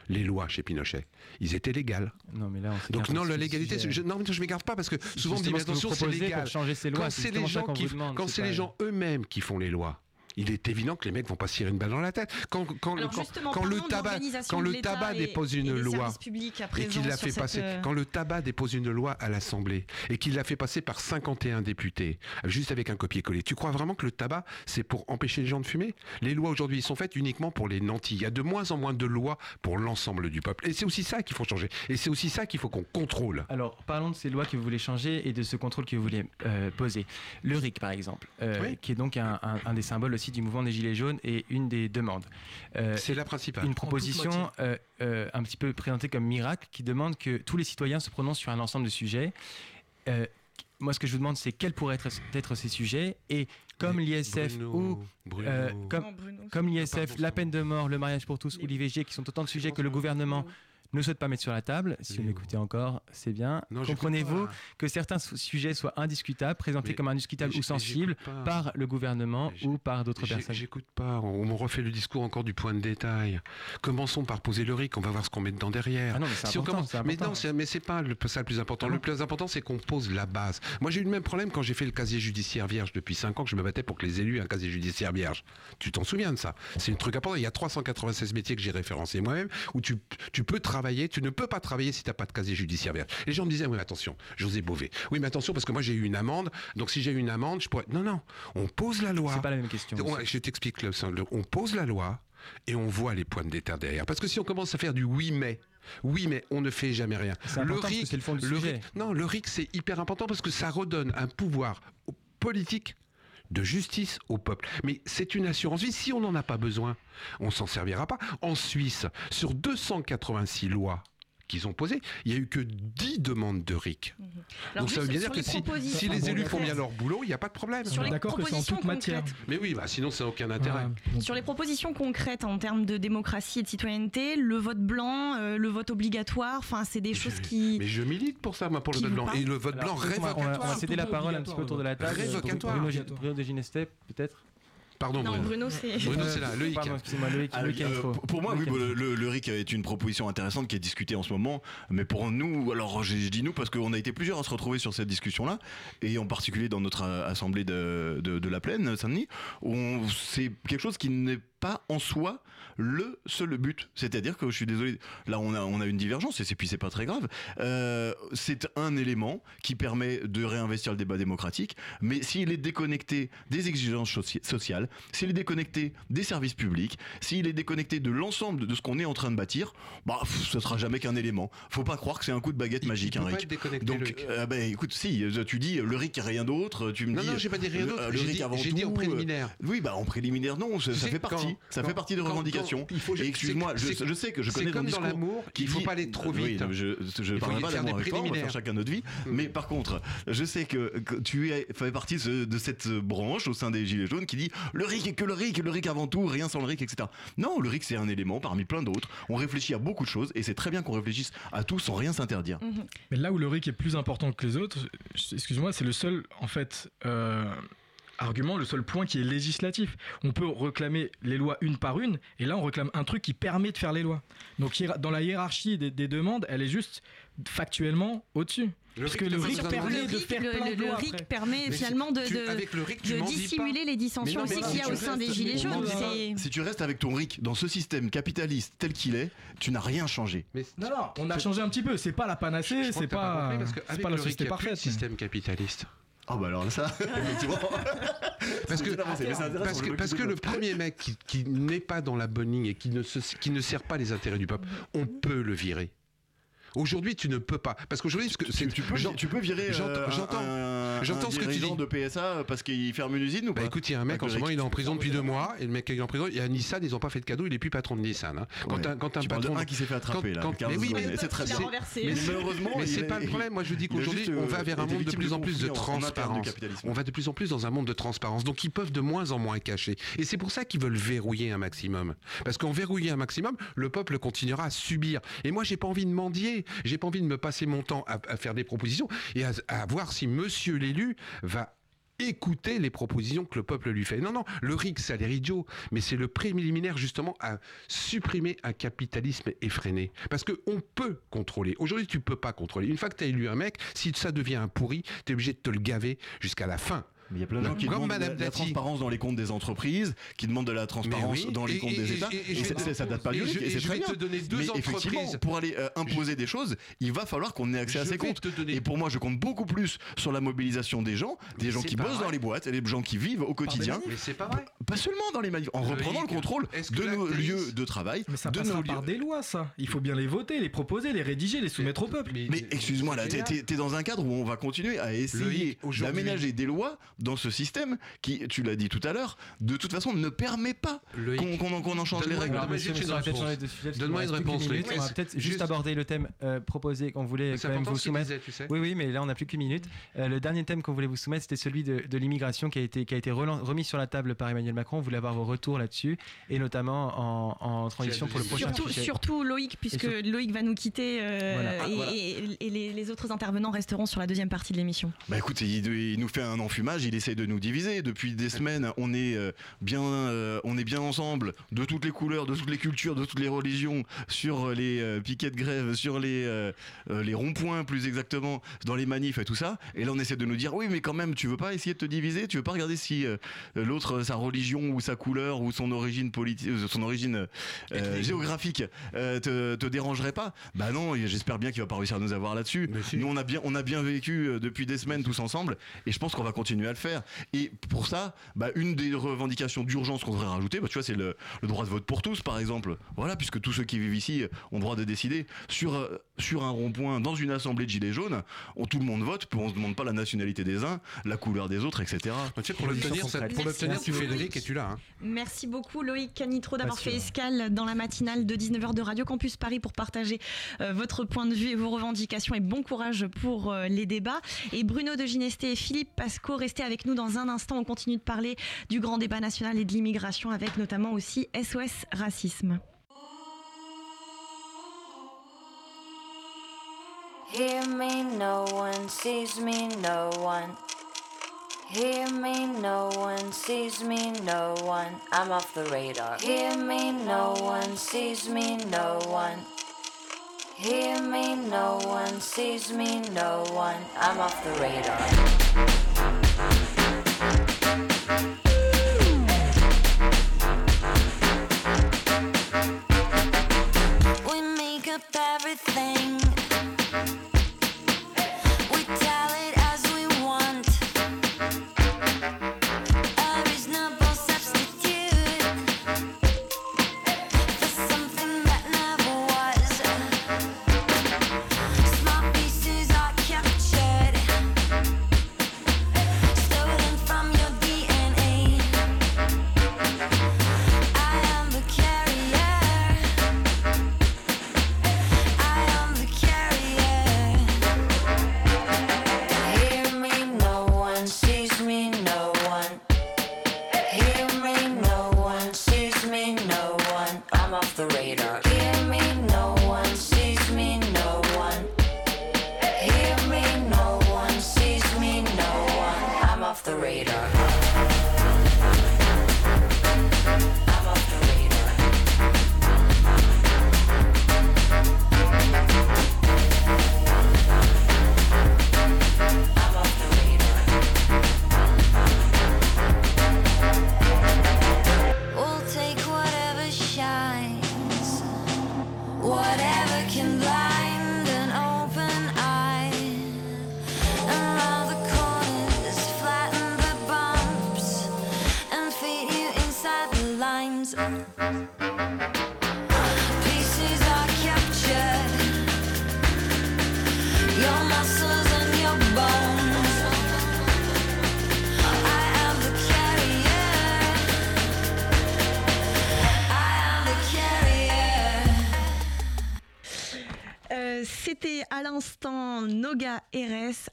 les lois chez Pinochet. Ils étaient légales. Non, mais là, Donc non, la légalité, je, non, je m'écarte pas parce que souvent on dit attention, c'est légal. Changer ces lois, quand c'est les gens qui, quand c'est les gens eux-mêmes qui font les lois, il est évident que les mecs vont pas tirer une balle dans la tête. Quand, quand, quand, le tabac, quand le tabac dépose une loi et qu'il l'a fait passer, euh, quand le tabac dépose une loi à l'Assemblée et qu'il l'a fait passer par 51 députés, juste avec un copier-coller, tu crois vraiment que le tabac c'est pour empêcher les gens de fumer? Les lois aujourd'hui sont faites uniquement pour les nantis. Il y a de moins en moins de lois pour l'ensemble du peuple. Et c'est aussi ça qu'il faut changer. Et c'est aussi ça qu'il faut qu'on contrôle. Alors parlons de ces lois que vous voulez changer et de ce contrôle que vous voulez euh, poser. Le RIC par exemple, euh, qui est donc un, un des symboles aussi du mouvement des Gilets jaunes et une des demandes. Euh, c'est la principale. Une proposition euh, euh, un petit peu présentée comme miracle qui demande que tous les citoyens se prononcent sur un ensemble de sujets. moi, ce que je vous demande, c'est quels pourraient être, être ces sujets et comme l'ISF ou comme, comme l'ISF, la peine de mort, le mariage pour tous ou l'IVG, qui sont autant de sujets que le gouvernement ne souhaite pas mettre sur la table. Si vous m'écoutez encore, c'est bien. Comprenez-vous que certains sujets soient indiscutables, présentés comme indiscutables ou sensibles par le gouvernement ou par d'autres personnes J'écoute pas. On me refait le discours encore du point de détail. Commençons par poser le RIC. On va voir ce qu'on met dedans derrière. Ah non, mais c'est important, Mais non, mais c'est pas le, ça le plus important. Ah le plus important, c'est qu'on pose la base. Moi, j'ai eu le même problème quand j'ai fait le casier judiciaire vierge depuis 5 ans que je me battais pour que les élus aient un casier judiciaire vierge. Tu t'en souviens de ça? C'est un truc important. Il y a 396 métiers que j'ai référencés moi-même où tu, tu peux travailler. Tu ne peux pas travailler si tu n'as pas de casier judiciaire vierge. Les gens me disaient, oui, mais attention, José Bové. Oui, mais attention, parce que moi, j'ai eu une amende. Donc, si j'ai eu une amende, je pourrais. Non, non. On pose la loi. C'est pas la même question. je t'explique. On pose la loi et on voit les points de déterre derrière. Parce que si on commence à faire du oui mais, oui mais on ne fait jamais rien. Le RIC, le du sujet. non, le RIC c'est hyper important parce que ça redonne un pouvoir politique de justice au peuple. Mais c'est une assurance vie. Si on n'en a pas besoin, on s'en servira pas. En Suisse, sur 286 lois qu'ils ont posées, il n'y a eu que 10 demandes de RIC. Mhm. Donc ça veut bien dire que si, les élus font bien leur boulot, il n'y a pas de problème. Sur les d'accord que c'est en toute matière. Mais oui, bah, sinon ça n'a aucun intérêt. Sur les propositions concrètes en termes de démocratie et de citoyenneté, le vote blanc, euh, le vote obligatoire, enfin c'est des choses qui... Mais je milite pour ça, moi, pour le vote blanc. Et le vote blanc révocatoire. On va, céder la parole un petit peu autour de la table. Révocatoire. Bruno de Ginestep, peut-être Pardon, non, Bruno, c'est. Bruno, c'est là, Loïc. excusez-moi, Loïc, ah, euh, pour moi, oui, le, le, RIC est une proposition intéressante qui est discutée en ce moment. Mais pour nous, alors je, dis nous parce qu'on a été plusieurs à se retrouver sur cette discussion-là, et en particulier dans notre assemblée de, de, de la Plaine, Saint-Denis, c'est quelque chose qui n'est pas en soi le seul but. C'est-à-dire que je suis désolé, là on a, on a une divergence et puis c'est pas très grave. Euh, c'est un élément qui permet de réinvestir le débat démocratique, mais s'il est déconnecté des exigences sociales, s'il est déconnecté des services publics, s'il est déconnecté de l'ensemble de ce qu'on est en train de bâtir, bah ce sera jamais qu'un élément. Faut pas croire que c'est un coup de baguette magique, un RIC. Donc, euh, bah, écoute, si tu dis le RIC rien d'autre, tu me non, dis. Non, j'ai pas dit rien d'autre. Le, RIC avant tout. J'ai dit en préliminaire. oui, bah en préliminaire, non, ça, fait partie. Ça fait partie de revendications. Excuse-moi, je, sais que je connais comme dans l'amour qu'il faut pas aller trop vite. je je parlerai pas d'amour avec toi, on va faire chacun notre vie. Mm. Mais par contre, je sais que, tu es, fais partie de cette branche au sein des Gilets jaunes qui dit le RIC est que le RIC, le RIC avant tout, rien sans le RIC, etc. Non, le RIC c'est un élément parmi plein d'autres. On réfléchit à beaucoup de choses et c'est très bien qu'on réfléchisse à tout sans rien s'interdire. Mm-hmm. Mais là où le RIC est plus important que les autres, excuse-moi, c'est le seul en fait. Euh, argument, le seul point qui est législatif. On peut réclamer les lois une par une, et là on réclame un truc qui permet de faire les lois. Donc dans la hiérarchie des, demandes, elle est juste factuellement au-dessus. Parce que le RIC permet de faire plein de lois. Le RIC permet finalement de, de, dissimuler les dissensions aussi qu'il y a au sein des Gilets jaunes. Si tu restes avec ton RIC dans ce système capitaliste tel qu'il est, tu n'as rien changé. non, non, on a changé un petit peu. C'est pas la panacée, c'est pas, pas la société parfaite. système capitaliste. Ah bah alors ça, parce que, parce que, parce que le premier mec qui, qui n'est pas dans la bonne ligne et qui ne, se, qui ne sert pas les intérêts du peuple, on peut le virer. Aujourd'hui, tu ne peux pas. Parce qu'aujourd'hui, tu, tu, peux, tu peux virer euh, j'entends, j'entends ce que tu dis. de PSA parce qu'il ferme une usine ou bah pas Écoute, il y a un mec en ce moment, il est en prison depuis deux mois. Et le mec qui est en prison, il y a Nissan, ils n'ont pas fait de cadeau, il est plus patron de Nissan. Hein. Quand un, quand un patron. un qui s'est fait attraper là. mais oui, mais c'est très bien. Mais malheureusement, mais c'est pas le problème. Moi, je dis qu'aujourd'hui, on va vers un monde de plus en plus de transparence. On va de plus en plus dans un monde de transparence. Donc, ils peuvent de moins en moins cacher. Et c'est pour ça qu'ils veulent verrouiller un maximum. Parce qu'en verrouiller un maximum, le peuple continuera à subir. Et moi, j'ai pas envie de mendier. J'ai pas envie de me passer mon temps à, faire des propositions et à, voir si monsieur l'élu va écouter les propositions que le peuple lui fait. Non, non, le RIC, ça l'air idiot, mais c'est le préliminaire justement à supprimer un capitalisme effréné. Parce qu'on peut contrôler. Aujourd'hui, tu peux pas contrôler. Une fois que tu élu un mec, si ça devient un pourri, tu es obligé de te le gaver jusqu'à la fin. Mais il y a plein de gens qui demandent de la, transparence dans les comptes des entreprises, qui demandent de la transparence dans les comptes des États. Et, ça date pas du RIC. Et c'est très bien. Te donner deux mais effectivement, pour aller euh, imposer des choses, il va falloir qu'on ait accès à ces comptes. Et pour moi, je compte beaucoup plus sur la mobilisation des gens, des gens qui bossent dans les boîtes, et des gens qui vivent au quotidien. Mais c'est pas vrai. Pas seulement dans les manifs, en reprenant le contrôle de nos lieux de travail. Mais ça de nos par des lois, ça. Il faut bien les voter, les proposer, les rédiger, les soumettre au peuple. Mais excuse-moi, là, t'es dans un cadre où on va continuer à essayer d'aménager des lois dans ce système qui, tu l'as dit tout à l'heure, de toute façon ne permet pas qu'on en, change les règles. Donne-moi une réponse. On va peut-être juste aborder le thème euh, proposé qu'on voulait quand même vous soumettre. Oui, oui, mais là on n'a plus qu'une minute. Euh, le dernier thème qu'on voulait vous soumettre, c'était celui de, l'immigration qui a été, qui a été remis sur la table par Emmanuel Macron. On voulait avoir vos retours là-dessus et notamment en, transition pour le prochain surtout, Surtout Loïc, puisque Loïc va nous quitter euh, et, les, autres intervenants resteront sur la deuxième partie de l'émission. Bah écoute, il, nous fait un enfumage, il essaie de nous diviser. Depuis des semaines, on est bien, on est bien ensemble, de toutes les couleurs, de toutes les cultures, de toutes les religions, sur les piquets de grève, sur les, les ronds-points plus exactement, dans les manifs et tout ça. Et là, on essaie de nous dire, oui, mais quand même, tu veux pas essayer de te diviser, tu veux pas regarder si euh, l'autre, sa religion ou sa couleur ou son origine politique, euh, son origine euh, géographique te, te, dérangerait pas? Bah non, j'espère bien qu'il va pas réussir à nous avoir là-dessus. Nous, on a bien, on a bien vécu depuis des semaines tous ensemble, et je pense qu'on va continuer à le faire. Et pour ça, bah, une des revendications d'urgence qu'on devrait rajouter, bah, tu vois, c'est le, le, droit de vote pour tous, par exemple. Voilà, puisque tous ceux qui vivent ici ont droit de décider sur sur un rond-point dans une assemblée de gilets jaunes, on, tout le monde vote, on ne demande pas la nationalité des uns, la couleur des autres, etc. pour l'obtenir, tu Frédéric et tu l'as. Hein? Merci beaucoup Loïc Canitro d'avoir fait escale dans la matinale de 19h de Radio Campus Paris pour partager euh, votre point de vue et vos revendications et bon courage pour euh, les débats. Et Bruno de Ginesté et Philippe Pasco, restez avec nous dans un instant. On continue de parler du grand débat national et de l'immigration avec notamment aussi SOS Racisme. Hear me, no one sees me, no one. Hear me, no one sees me, no one. I'm off the radar. Hear me, no one sees me, no one. Hear me, no one sees me, no one. I'm off the radar. Up everything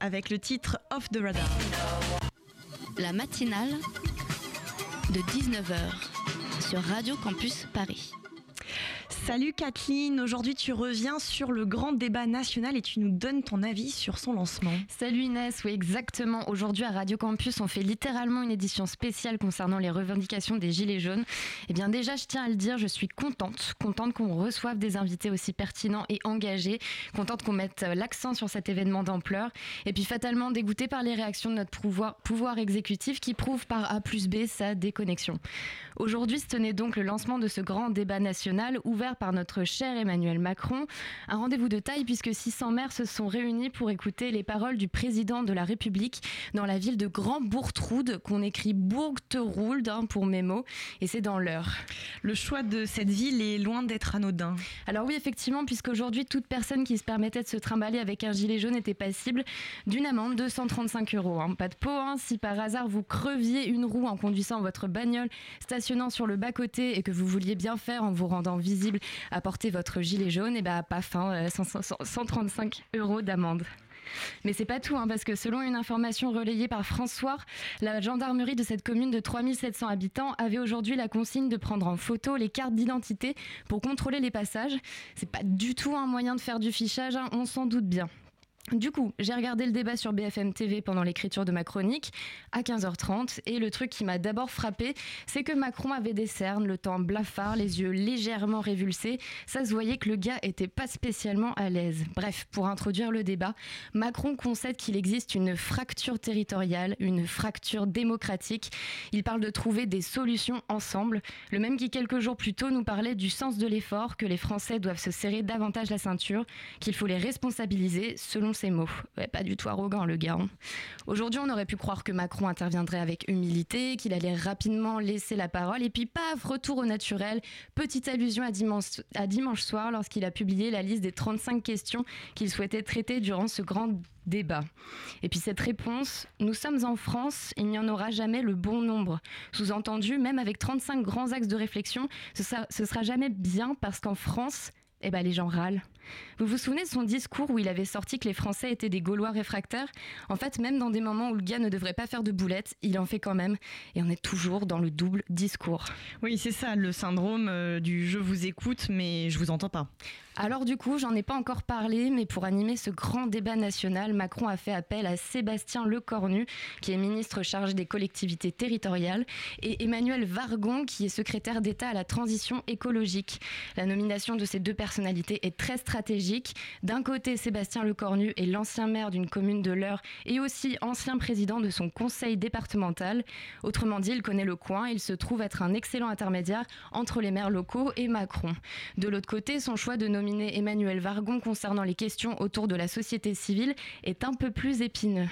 avec le titre Off the Radar. La matinale de 19h sur Radio Campus Paris. Salut Kathleen, aujourd'hui tu reviens sur le grand débat national et tu nous donnes ton avis sur son lancement. Salut Inès, oui exactement. Aujourd'hui à Radio Campus on fait littéralement une édition spéciale concernant les revendications des Gilets jaunes. Eh bien déjà je tiens à le dire, je suis contente, contente qu'on reçoive des invités aussi pertinents et engagés, contente qu'on mette l'accent sur cet événement d'ampleur et puis fatalement dégoûtée par les réactions de notre pouvoir, pouvoir exécutif qui prouve par A plus B sa déconnexion. Aujourd'hui ce tenait donc le lancement de ce grand débat national ouvert offert par notre cher Emmanuel Macron. Un rendez-vous de taille puisque 600 maires se sont réunis pour écouter les paroles du président de la République dans la ville de Grand Bourtroude, qu'on écrit Bourgterould hein, pour mes mots, et c'est dans l'heure. Le choix de cette ville est loin d'être anodin. Alors oui, effectivement, puisqu'aujourd'hui, toute personne qui se permettait de se trimballer avec un gilet jaune était passible d'une amende de 135 euros. Hein. Pas de peau, hein. si par hasard vous creviez une roue en conduisant votre bagnole, stationnant sur le bas-côté et que vous vouliez bien faire en vous rendant visible à porter votre gilet jaune, et bah pas fin, 135 euros d'amende. Mais c'est pas tout, hein, parce que selon une information relayée par François, la gendarmerie de cette commune de 3700 habitants avait aujourd'hui la consigne de prendre en photo les cartes d'identité pour contrôler les passages. C'est pas du tout un moyen de faire du fichage, hein, on s'en doute bien. Du coup, j'ai regardé le débat sur BFM TV pendant l'écriture de ma chronique à 15h30 et le truc qui m'a d'abord frappé, c'est que Macron avait des cernes, le temps blafard, les yeux légèrement révulsés. Ça se voyait que le gars était pas spécialement à l'aise. Bref, pour introduire le débat, Macron concède qu'il existe une fracture territoriale, une fracture démocratique. Il parle de trouver des solutions ensemble. Le même qui quelques jours plus tôt nous parlait du sens de l'effort, que les Français doivent se serrer davantage la ceinture, qu'il faut les responsabiliser selon mots. pas du tout arrogant, le gars. Aujourd'hui, on aurait pu croire que Macron interviendrait avec humilité, qu'il allait rapidement laisser la parole, et puis paf, retour au naturel. Petite allusion à dimanche, à dimanche soir, lorsqu'il a publié la liste des 35 questions qu'il souhaitait traiter durant ce grand débat. Et puis cette réponse, nous sommes en France, il n'y en aura jamais le bon nombre. Sous-entendu, même avec 35 grands axes de réflexion, ce sera, ce sera jamais bien parce qu'en France, eh ben, les gens râlent. Vous vous souvenez de son discours où il avait sorti que les Français étaient des Gaulois réfractaires? En fait, même dans des moments où le gars ne devrait pas faire de boulettes, il en fait quand même. Et on est toujours dans le double discours. Oui, c'est ça, le syndrome euh, du je vous écoute, mais je vous entends pas. Alors du coup, j'en ai pas encore parlé, mais pour animer ce grand débat national, Macron a fait appel à Sébastien Lecornu, qui est ministre chargé des collectivités territoriales, et Emmanuel Vargon, qui est secrétaire d'État à la transition écologique. La nomination de ces deux personnalités est très stratégique. D'un côté, Sébastien Lecornu est l'ancien maire d'une commune de l'Eure et aussi ancien président de son conseil départemental. Autrement dit, il connaît le coin. Il se trouve être un excellent intermédiaire entre les maires locaux et Macron. De l'autre côté, son choix de Emmanuel Vargon concernant les questions autour de la société civile est un peu plus épineux.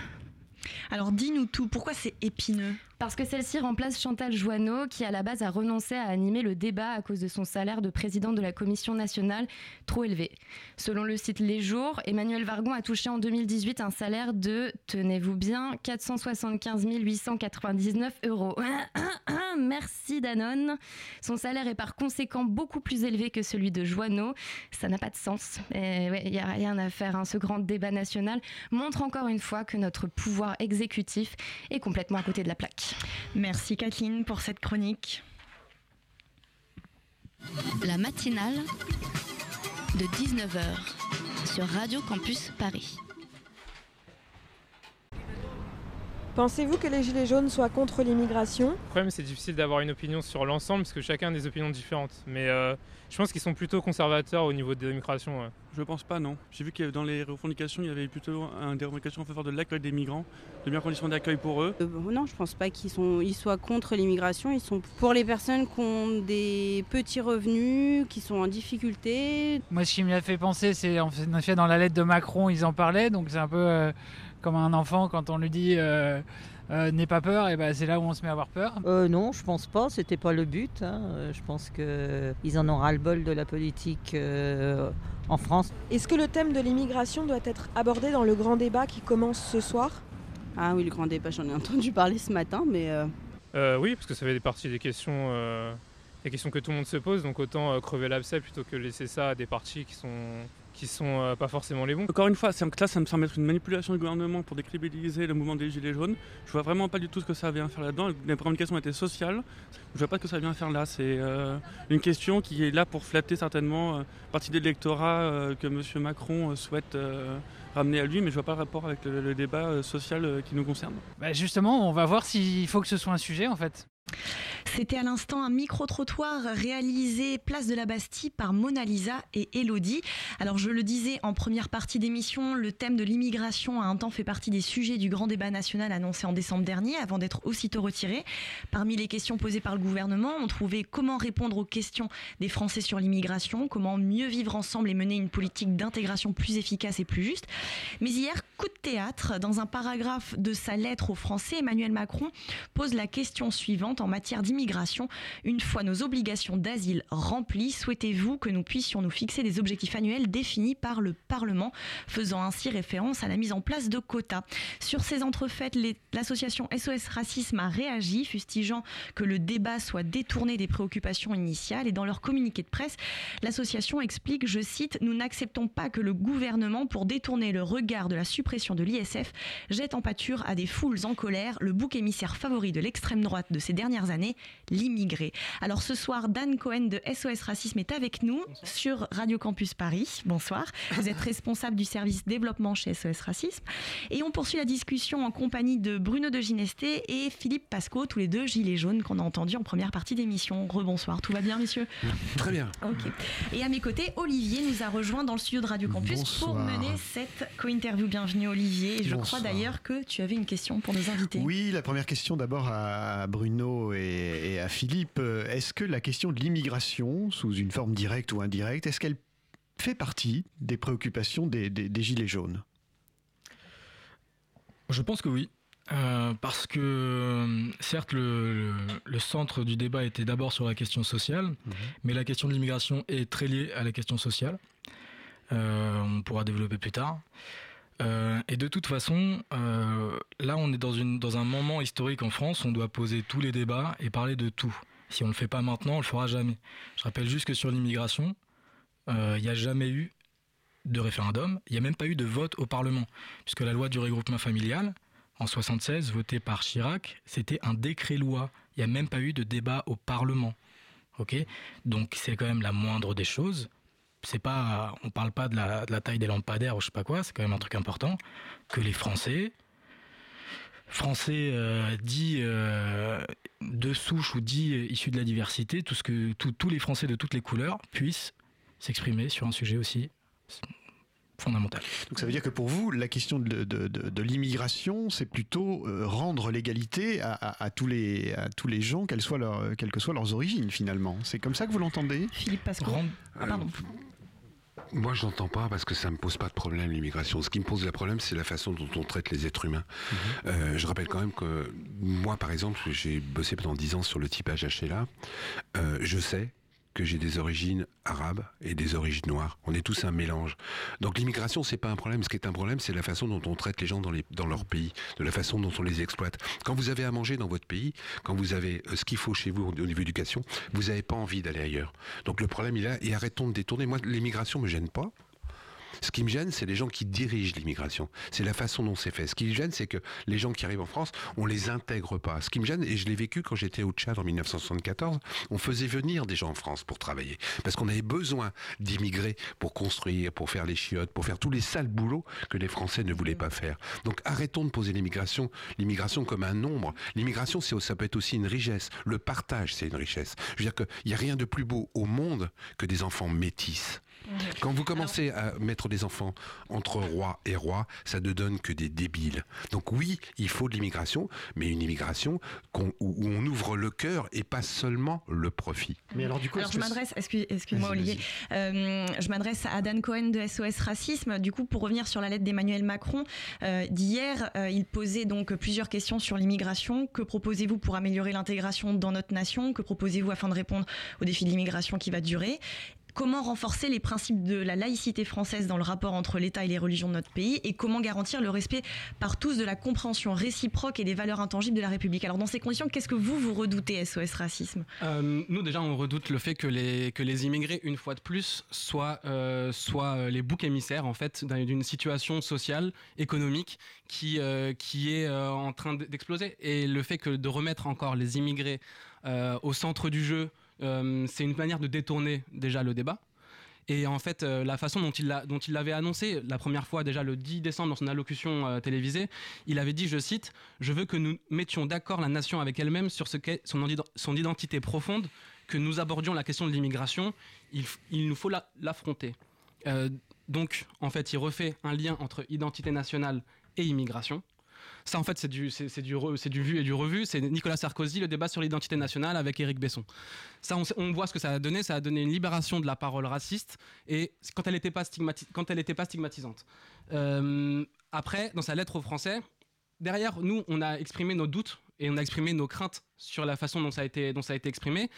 Alors dis-nous tout, pourquoi c'est épineux? Parce que celle-ci remplace Chantal Joanneau, qui à la base a renoncé à animer le débat à cause de son salaire de président de la Commission nationale trop élevé. Selon le site Les Jours, Emmanuel Vargon a touché en 2018 un salaire de, tenez-vous bien, 475 899 euros. Merci Danone. Son salaire est par conséquent beaucoup plus élevé que celui de Joanneau. Ça n'a pas de sens. Il n'y a rien à faire. Hein. Ce grand débat national montre encore une fois que notre pouvoir exécutif est complètement à côté de la plaque. Merci Kathleen pour cette chronique. La matinale de 19h sur Radio Campus Paris. Pensez-vous que les Gilets jaunes soient contre l'immigration? Le problème, c'est difficile d'avoir une opinion sur l'ensemble parce que chacun a des opinions différentes. Mais euh, je pense qu'ils sont plutôt conservateurs au niveau de l'immigration. Je pense pas, non. J'ai vu que dans les revendications, il y avait plutôt un, des revendications en faveur de l'accueil des migrants, de meilleures conditions d'accueil pour eux. Euh, non, je pense pas qu'ils ils soient contre l'immigration. Ils sont pour les personnes qui ont des petits revenus, qui sont en difficulté. Moi, ce qui m'y a fait penser, c'est en fait dans la lettre de Macron, ils en parlaient, donc c'est un peu. Euh, comme un enfant quand on lui dit euh, euh, n'aie pas peur, et ben c'est là où on se met à avoir peur. Euh, non, je pense pas, c'était pas le but. Hein. Je pense qu'ils en ont ras-le-bol de la politique en France. Est-ce que le thème de l'immigration doit être abordé dans le grand débat qui commence ce soir? Ah oui, le grand débat, j'en ai entendu parler ce matin, mais. oui, parce que ça fait partie des questions, des questions que tout le monde se pose, donc autant crever l'abcès plutôt que laisser ça à des partis qui sont qui sont euh, pas forcément les bons. Encore une fois, ça, ça me semble être une manipulation du gouvernement pour décrédibiliser le mouvement des Gilets jaunes. Je vois vraiment pas du tout ce que ça vient faire là-dedans. La revendication était sociale. Je vois pas ce que ça vient faire là. C'est euh, une question qui est là pour flatter certainement euh, partie de l'électorat que M. Macron souhaite ramener à lui, mais je vois pas le rapport avec le, débat social qui nous concerne. Bah justement, on va voir s'il faut que ce soit un sujet en fait. C'était à l'instant un micro-trottoir réalisé place de la Bastille par Mona Lisa et Elodie. Alors je le disais en première partie d'émission, le thème de l'immigration a un temps fait partie des sujets du grand débat national annoncé en décembre dernier avant d'être aussitôt retiré. Parmi les questions posées par le gouvernement, on trouvait comment répondre aux questions des Français sur l'immigration, comment mieux vivre ensemble et mener une politique d'intégration plus efficace et plus juste. Mais hier, coup de théâtre, dans un paragraphe de sa lettre aux Français, Emmanuel Macron pose la question suivante en matière d'immigration une fois nos obligations d'asile remplies, souhaitez-vous que nous puissions nous fixer des objectifs annuels définis par le Parlement, faisant ainsi référence à la mise en place de quotas? Sur ces entrefaites, l'association SOS Racisme a réagi, fustigeant que le débat soit détourné des préoccupations initiales. Et dans leur communiqué de presse, l'association explique, je cite, Nous n'acceptons pas que le gouvernement, pour détourner le regard de la suppression de l'ISF, jette en pâture à des foules en colère le bouc émissaire favori de l'extrême droite de ces dernières années, l'immigré. Alors ce soir, Dan Cohen de SOS Racisme est avec nous sur Radio Campus Paris. Bonsoir. Vous êtes responsable du service développement chez SOS Racisme. Et on poursuit la discussion en compagnie de Bruno de Ginesté et Philippe Pasco, tous les deux gilets jaunes qu'on a entendus en première partie d'émission. Rebonsoir. Tout va bien, messieurs? Très bien. Ok. Et à mes côtés, Olivier nous a rejoint dans le studio de Radio Campus pour mener cette co-interview. Bienvenue, Olivier. je crois d'ailleurs que tu avais une question pour nos invités. Oui, la première question d'abord à Bruno et et à Philippe, euh, est-ce que la question de l'immigration, sous une forme directe ou indirecte, est-ce qu'elle fait partie des préoccupations des, Gilets jaunes? Je pense que oui. Euh, parce que euh, certes le, centre du débat était d'abord sur la question sociale, mhm. mais la question de l'immigration est très liée à la question sociale. on pourra développer plus tard. Euh, et de toute façon, euh, là, on est dans, une, dans un moment historique en France, on doit poser tous les débats et parler de tout. Si on ne le fait pas maintenant, on le fera jamais. Je rappelle juste que sur l'immigration, euh, il n'y a jamais eu de référendum, il n'y a même pas eu de vote au Parlement, puisque la loi du regroupement familial, en 76, votée par Chirac, c'était un décret-loi. Il n'y a même pas eu de débat au Parlement. Ok? Donc c'est quand même la moindre des choses c'est pas, on parle pas de la, taille des lampadaires ou je sais pas quoi, c'est quand même un truc important, que les Français, Français euh, dits euh, de souche ou dits issus de la diversité, tout ce que tous les Français de toutes les couleurs puissent s'exprimer sur un sujet aussi fondamental. Donc ça veut dire que pour vous, la question de, l'immigration, c'est plutôt euh, rendre l'égalité à, tous les, à tous les gens, quelles, soient leur, quelles que soient leurs origines finalement. C'est comme ça que vous l'entendez? Philippe Pascal. Ah, pardon. Moi, je n'entends pas parce que ça me pose pas de problème l'immigration. Ce qui me pose le problème, c'est la façon dont on traite les êtres humains. Mhm. Euh, je rappelle quand même que moi, par exemple, j'ai bossé pendant 10 ans sur le typage HLA. Euh, je sais que j'ai des origines arabes et des origines noires. On est tous un mélange. Donc l'immigration, c'est pas un problème. Ce qui est un problème, c'est la façon dont on traite les gens dans, les, dans leur pays, de la façon dont on les exploite. Quand vous avez à manger dans votre pays, quand vous avez euh, ce qu'il faut chez vous au niveau éducation, vous n'avez pas envie d'aller ailleurs. Donc le problème, il est là. Et arrêtons de détourner. Moi, l'immigration me gêne pas. Ce qui me gêne, c'est les gens qui dirigent l'immigration. C'est la façon dont c'est fait. Ce qui me gêne, c'est que les gens qui arrivent en France, on les intègre pas. Ce qui me gêne, et je l'ai vécu quand j'étais au Tchad en 1974, on faisait venir des gens en France pour travailler. Parce qu'on avait besoin d'immigrer pour construire, pour faire les chiottes, pour faire tous les sales boulots que les Français ne voulaient pas faire. Donc arrêtons de poser l'immigration, l'immigration comme un nombre. L'immigration, ça peut être aussi une richesse. Le partage, c'est une richesse. Je veux dire qu'il n'y a rien de plus beau au monde que des enfants métis. Quand vous commencez à mettre des enfants entre roi et roi, ça ne donne que des débiles. Donc oui, il faut de l'immigration, mais une immigration où on ouvre le cœur et pas seulement le profit. Mais alors du coup, je m'adresse, excuse-moi Olivier, euh, je m'adresse à Dan Cohen de SOS Racisme. Du coup, pour revenir sur la lettre d'Emmanuel Macron euh, d'hier, euh, il posait donc plusieurs questions sur l'immigration. Que proposez-vous pour améliorer l'intégration dans notre nation? Que proposez-vous afin de répondre au défi de l'immigration qui va durer? Comment renforcer les principes de la laïcité française dans le rapport entre l'État et les religions de notre pays et comment garantir le respect par tous de la compréhension réciproque et des valeurs intangibles de la République. Alors dans ces conditions, qu'est-ce que vous, vous redoutez SOS Racisme? Euh, Nous déjà, on redoute le fait que les, que les immigrés, une fois de plus, soient, euh, soient euh, les boucs émissaires en fait d'une situation sociale, économique qui, qui est en train d'exploser. Et le fait que de remettre encore les immigrés au centre du jeu, c'est une manière de détourner déjà le débat. Et en fait, euh, la façon dont il, l'avait annoncé, la première fois déjà le 10 décembre dans son allocution euh, télévisée, il avait dit, je cite, Je veux que nous mettions d'accord la nation avec elle-même sur ce son, identité profonde, que nous abordions la question de l'immigration, il, nous faut l'affronter. Euh, donc, en fait, il refait un lien entre identité nationale et immigration. Ça, en fait, c'est du, vu et du revu. C'est Nicolas Sarkozy, le débat sur l'identité nationale avec Éric Besson. Ça, on, voit ce que ça a donné. Ça a donné une libération de la parole raciste et quand elle n'était pas, stigmatisante. Euh, après, dans sa lettre aux Français, derrière, nous, on a exprimé nos doutes et on a exprimé nos craintes sur la façon dont ça a été, dont ça a été exprimé.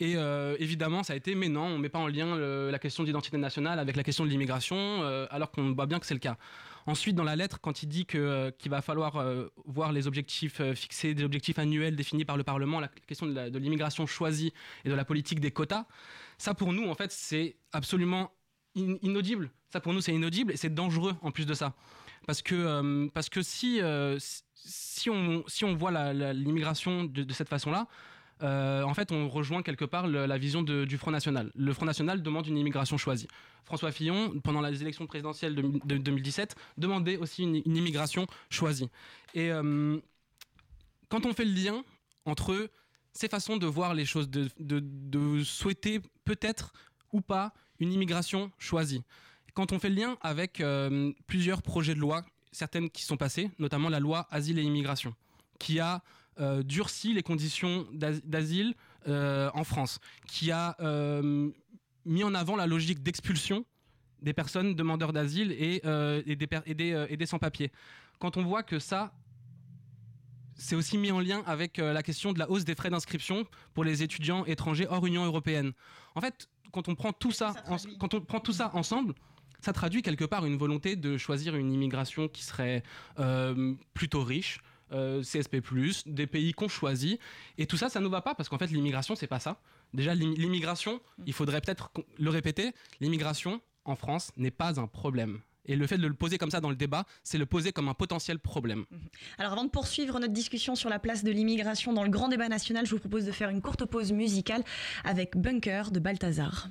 Et euh, évidemment, ça a été, mais non, on ne met pas en lien la question d'identité nationale avec la question de l'immigration, euh, alors qu'on voit bien que c'est le cas. Ensuite, dans la lettre, quand il dit euh, qu'il va falloir euh, voir les objectifs euh, fixés, des objectifs annuels définis par le Parlement, la question de l'immigration choisie et de la politique des quotas, ça pour nous, en fait, c'est absolument inaudible. Ça pour nous, c'est inaudible et c'est dangereux en plus de ça. Parce que, parce que si, si, on, si on voit l'immigration de, cette façon-là, euh, en fait, on rejoint quelque part la vision du Front National. Le Front National demande une immigration choisie. François Fillon, pendant les élections présidentielles de, 2017, demandait aussi une, immigration choisie. Et euh, quand on fait le lien entre ces façons de voir les choses, de, souhaiter peut-être ou pas une immigration choisie, quand on fait le lien avec euh, plusieurs projets de loi, certaines qui sont passées, notamment la loi Asile et Immigration, qui a euh, durci les conditions d'asile euh, en France, qui a euh, mis en avant la logique d'expulsion des personnes demandeurs d'asile et, et, des, et des sans-papiers. Quand on voit que ça, c'est aussi mis en lien avec la question de la hausse des frais d'inscription pour les étudiants étrangers hors Union européenne. En fait, quand on prend tout ça, quand on prend tout ça ensemble, ça traduit quelque part une volonté de choisir une immigration qui serait plutôt riche, euh, CSP+, des pays qu'on choisit. Et tout ça, ça nous va pas parce qu'en fait, l'immigration, c'est pas ça. Déjà, l'immigration, il faudrait peut-être le répéter, l'immigration en France n'est pas un problème. Et le fait de le poser comme ça dans le débat, c'est le poser comme un potentiel problème. Mhm. Alors avant de poursuivre notre discussion sur la place de l'immigration dans le grand débat national, je vous propose de faire une courte pause musicale avec Bunker de Balthazar.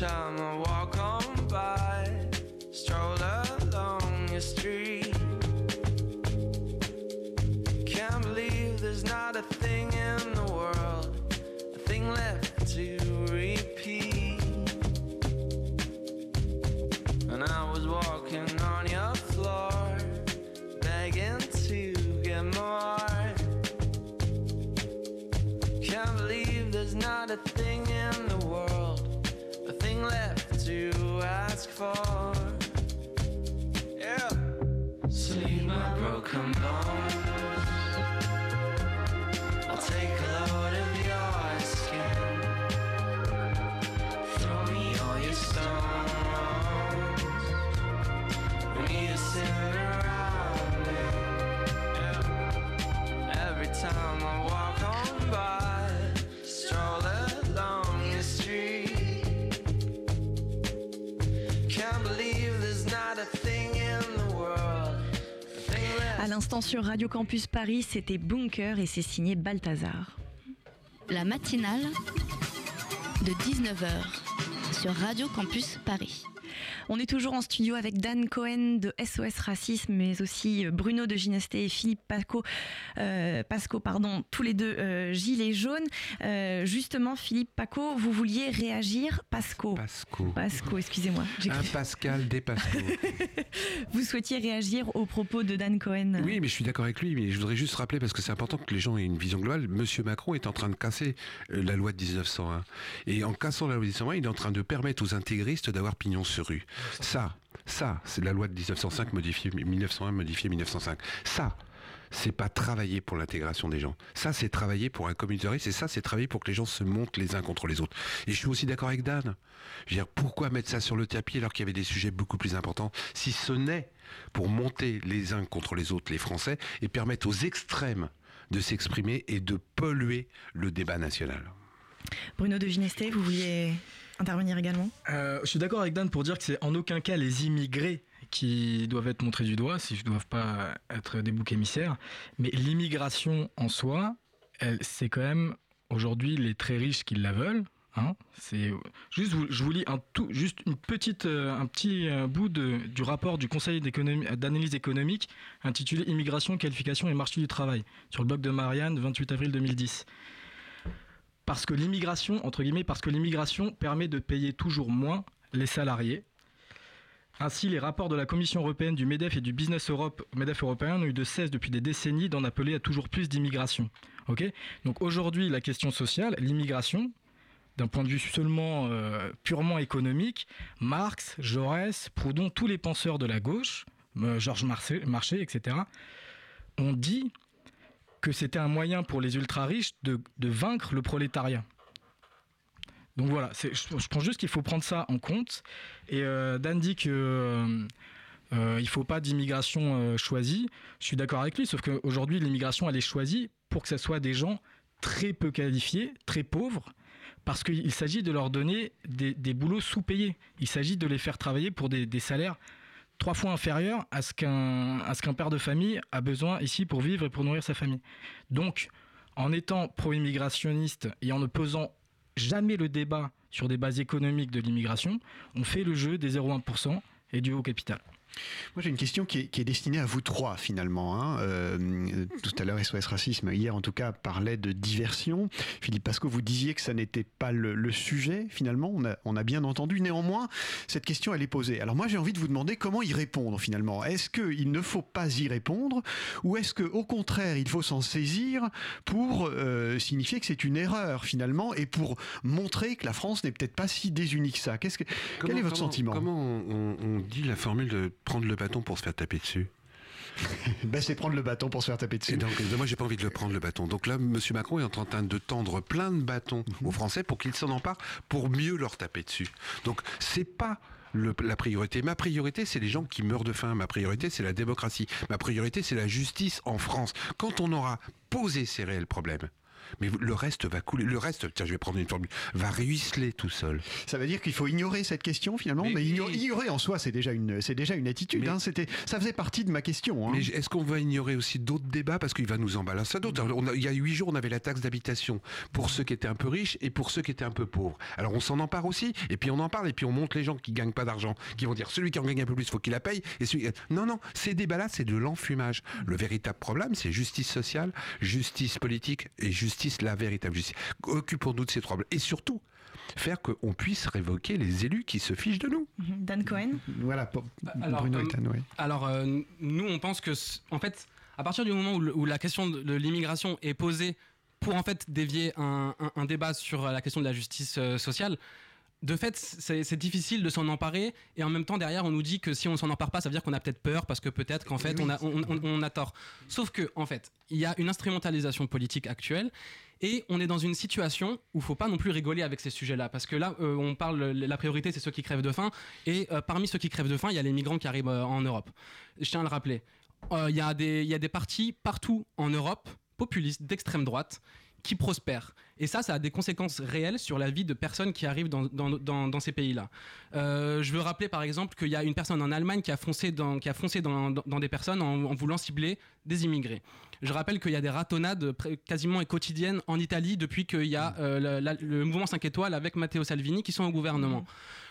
town for. Yeah. Sleep my broken l'instant sur Radio Campus Paris, c'était Bunker et c'est signé Balthazar. La matinale de 19h sur Radio Campus Paris. On est toujours en studio avec Dan Cohen de SOS Racisme, mais aussi euh, Bruno de Ginasté et Philippe Pasco, euh, Pasco pardon, tous les deux euh, gilets jaunes. justement, Philippe Paco, vous vouliez réagir Pasco. Pasco. Pasco, excusez-moi. Un Pascal des Pasco. vous souhaitiez réagir aux propos de Dan Cohen Oui, mais je suis d'accord avec lui, mais je voudrais juste rappeler, parce que c'est important que les gens aient une vision globale, Monsieur Macron est en train de casser la loi de 1901. Et en cassant la loi de 1901, il est en train de permettre aux intégristes d'avoir pignon sur rue. Ça, ça, c'est la loi de 1905 modifiée, 1901 modifiée 1905. Ça, c'est pas travailler pour l'intégration des gens. Ça, c'est travailler pour un communautarisme et ça, c'est travailler pour que les gens se montent les uns contre les autres. Et je suis aussi d'accord avec Dan. Je veux dire, pourquoi mettre ça sur le tapis alors qu'il y avait des sujets beaucoup plus importants si ce n'est pour monter les uns contre les autres les Français et permettre aux extrêmes de s'exprimer et de polluer le débat national. Bruno de Ginesté, vous vouliez également Je suis d'accord avec Dan pour dire que c'est en aucun cas les immigrés qui doivent être montrés du doigt, si je ne dois pas être des boucs émissaires. Mais l'immigration en soi, c'est quand même aujourd'hui les très riches qui la veulent. Hein. juste, je vous lis tout, juste une petite, euh, un petit euh, bout de, du rapport du Conseil d'analyse économique intitulé Immigration, qualification et marché du travail sur le blog de Marianne, 28 avril 2010. Parce que l'immigration, entre guillemets, parce que l'immigration permet de payer toujours moins les salariés ainsi, les rapports de la Commission européenne du MEDEF et du Business Europe, MEDEF européen, n'ont eu de cesse depuis des décennies d'en appeler à toujours plus d'immigration. Donc aujourd'hui, la question sociale, l'immigration, d'un point de vue seulement euh, purement économique, Marx, Jaurès, Proudhon, tous les penseurs de la gauche, euh, Georges Marchais, etc., ont dit que c'était un moyen pour les ultra-riches de vaincre le prolétariat. Donc voilà, je, pense juste qu'il faut prendre ça en compte. Et euh, Dan dit qu'il euh, euh, il ne faut pas d'immigration choisie. Je suis d'accord avec lui, sauf qu'aujourd'hui, l'immigration, elle est choisie pour que ce soit des gens très peu qualifiés, très pauvres, parce qu'il s'agit de leur donner des, boulots sous-payés. Il s'agit de les faire travailler pour des, salaires trois fois inférieurs à ce qu'un père de famille a besoin ici pour vivre et pour nourrir sa famille. Donc, en étant pro-immigrationniste et en ne pesant jamais le débat sur des bases économiques de l'immigration. On fait le jeu des 0,1% et du haut capital. Moi, j'ai une question qui est, destinée à vous trois, finalement. Hein. Euh, tout à l'heure, SOS Racisme, hier en tout cas, parlait de diversion. Philippe Pasco, vous disiez que ça n'était pas le, sujet, finalement. On a, on a, bien entendu. Néanmoins, cette question, elle est posée. Alors, moi, j'ai envie de vous demander comment y répondre, finalement. Est-ce qu'il ne faut pas y répondre ou est-ce qu'au contraire, il faut s'en saisir pour euh, signifier que c'est une erreur, finalement, et pour montrer que la France n'est peut-être pas si désunie que ça? Que, Quel est votre sentiment? Comment on, on dit la formule de prendre le bâton pour se faire taper dessus ben, c'est prendre le bâton pour se faire taper dessus. donc, moi, j'ai pas envie de le prendre le bâton. Donc là, M. Macron est en train de tendre plein de bâtons mhm. aux Français pour qu'ils s'en emparent pour mieux leur taper dessus. Donc, c'est pas la priorité. Ma priorité, c'est les gens qui meurent de faim. Ma priorité, c'est la démocratie. Ma priorité, c'est la justice en France. Quand on aura posé ces réels problèmes, mais le reste va couler. Le reste, tiens, je vais prendre une formule, va ruisseler tout seul. Ça veut dire qu'il faut ignorer cette question finalement, mais, ignorer, en soi, c'est déjà une, c'est déjà une attitude. Hein. C'était, ça faisait partie de ma question. Hein. Mais est-ce qu'on va ignorer aussi d'autres débats? Parce qu'il va nous emballer ça d'autres. Il y a huit jours, on avait la taxe d'habitation pour ceux qui étaient un peu riches et pour ceux qui étaient un peu pauvres. Alors on s'en empare aussi, et puis on en parle, et puis on montre les gens qui gagnent pas d'argent, qui vont dire celui qui en gagne un peu plus, faut qu'il la paye. Et celui... Non, non, ces débats-là, c'est de l'enfumage. Le véritable problème, c'est justice sociale, justice politique et justice la véritable Occupons-nous de ces problèmes. Et surtout, faire qu'on puisse révoquer les élus qui se fichent de nous. Mhm. Dan Cohen Voilà, alors, Bruno euh, Alors, euh, nous, on pense que, en fait, à partir du moment où, la question de, l'immigration est posée pour en fait dévier un, débat sur la question de la justice euh, sociale, de fait, c'est difficile de s'en emparer et en même temps derrière on nous dit que si on s'en empare pas, ça veut dire qu'on a peut-être peur parce que peut-être qu'en fait on, a, on, a tort. Sauf que en fait, il y a une instrumentalisation politique actuelle et on est dans une situation où il faut pas non plus rigoler avec ces sujets-là. Parce que là, euh, on parle, la priorité, c'est ceux qui crèvent de faim. Et euh, parmi ceux qui crèvent de faim, il y a les migrants qui arrivent euh, en Europe. Je tiens à le rappeler. Il y, a des, y a des partis partout en Europe, populistes, d'extrême droite, qui prospèrent. Et ça, ça a des conséquences réelles sur la vie de personnes qui arrivent dans, ces pays-là. Euh, je veux rappeler par exemple qu'il y a une personne en Allemagne qui a foncé dans, des personnes en, voulant cibler des immigrés. Je rappelle qu'il y a des ratonnades quasiment quotidiennes en Italie depuis qu'il y a euh, le mouvement 5 étoiles avec Matteo Salvini qui sont au gouvernement.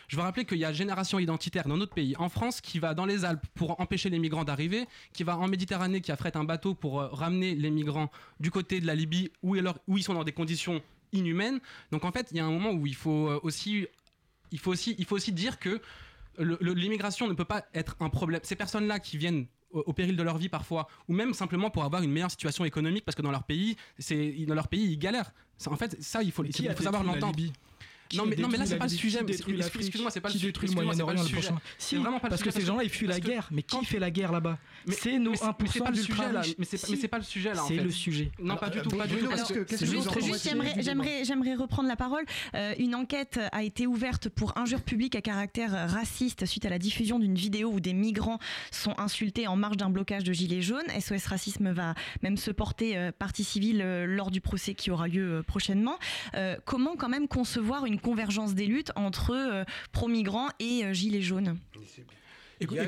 Je veux rappeler qu'il y a Génération Identitaire dans notre pays, en France, qui va dans les Alpes pour empêcher les migrants d'arriver, qui va en Méditerranée, qui affrète un bateau pour euh, ramener les migrants du côté de la Libye, où, où ils sont dans des conditions inhumaines. Donc en fait, il y a un moment où il faut euh, aussi, il faut aussi, il faut aussi dire que l'immigration ne peut pas être un problème. Ces personnes-là qui viennent au, péril de leur vie parfois, ou même simplement pour avoir une meilleure situation économique parce que dans leur pays, dans leur pays ils galèrent. En fait, ça il faut, il faut savoir l'entendre. Non, mais, non, mais là, c'est pas le sujet. Excuse-moi, c'est pas le sujet. C'est vraiment pas Parce que ces gens-là, ils fuient la guerre. Mais qui fait la guerre là-bas? C'est nos 1% du sujet là. Mais c'est pas le sujet là. C'est le sujet. Non, pas du tout. Pas du tout. J'aimerais reprendre la parole. Une enquête a été ouverte pour injure publique à caractère raciste suite à la diffusion d'une vidéo où des migrants sont insultés en marge d'un blocage de gilets jaunes. SOS Racisme va même se porter partie civile lors du procès qui aura lieu prochainement. Comment quand même concevoir une convergence des luttes entre pro-migrants et gilets jaunes Écoute,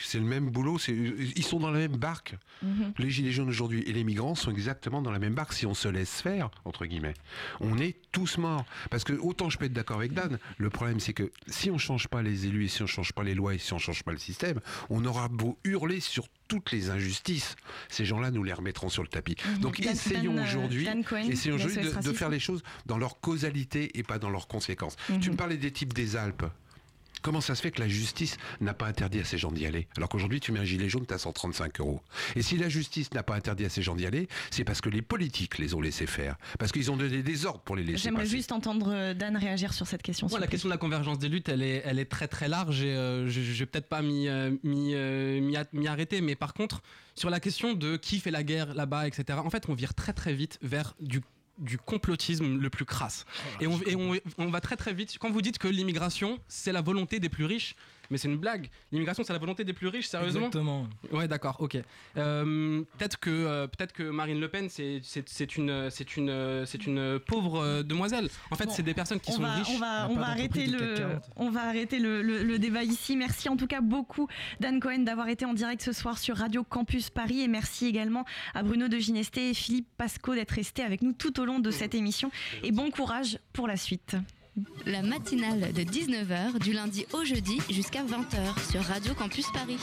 c'est le même boulot, ils sont dans la même barque. Mhm. Les gilets jaunes aujourd'hui et les migrants sont exactement dans la même barque. Si on se laisse faire, entre guillemets, on est tous morts. Parce que autant je peux être d'accord avec Dan, le problème c'est que si on change pas les élus et si on change pas les lois et si on change pas le système, on aura beau hurler sur toutes les injustices, ces gens-là nous les remettront sur le tapis. Mhm. Donc essayons aujourd'hui, essayons aujourd'hui de, faire les choses dans leur causalité et pas dans leurs conséquences. Tu me mhm. parlais des types des Alpes. Comment ça se fait que la justice n'a pas interdit à ces gens d'y aller Alors qu'aujourd'hui, tu mets un gilet jaune, tu as 135 euros. Et si la justice n'a pas interdit à ces gens d'y aller, c'est parce que les politiques les ont laissés faire. Parce qu'ils ont donné des ordres pour les laisser J'aimerais juste entendre euh, Dan réagir sur cette question. la question de la convergence des luttes, elle est, elle est très très large et euh, je, ne vais peut-être pas m'y euh, arrêter. Mais par contre, sur la question de qui fait la guerre là-bas, etc., en fait, on vire très très vite vers du du complotisme le plus crasse. et, on, et on, va très très vite. Quand vous dites que l'immigration, c'est la volonté des plus riches, mais c'est une blague. L'immigration, c'est la volonté des plus riches, sérieusement Exactement. Ouais, d'accord, ok. Euh, peut-être que, euh, peut que Marine Le Pen, c'est une, c'est une, c'est une pauvre euh, demoiselle. En fait, c'est des personnes qui sont riches. On va, on va arrêter le, on va arrêter le, le, débat ici. Merci en tout cas beaucoup, Dan Cohen, d'avoir été en direct ce soir sur Radio Campus Paris. Et merci également à Bruno de Ginesté et Philippe Pasco d'être restés avec nous tout au long de cette émission. Et bon courage pour la suite. La matinale de 19h du lundi au jeudi jusqu'à 20h sur Radio Campus Paris.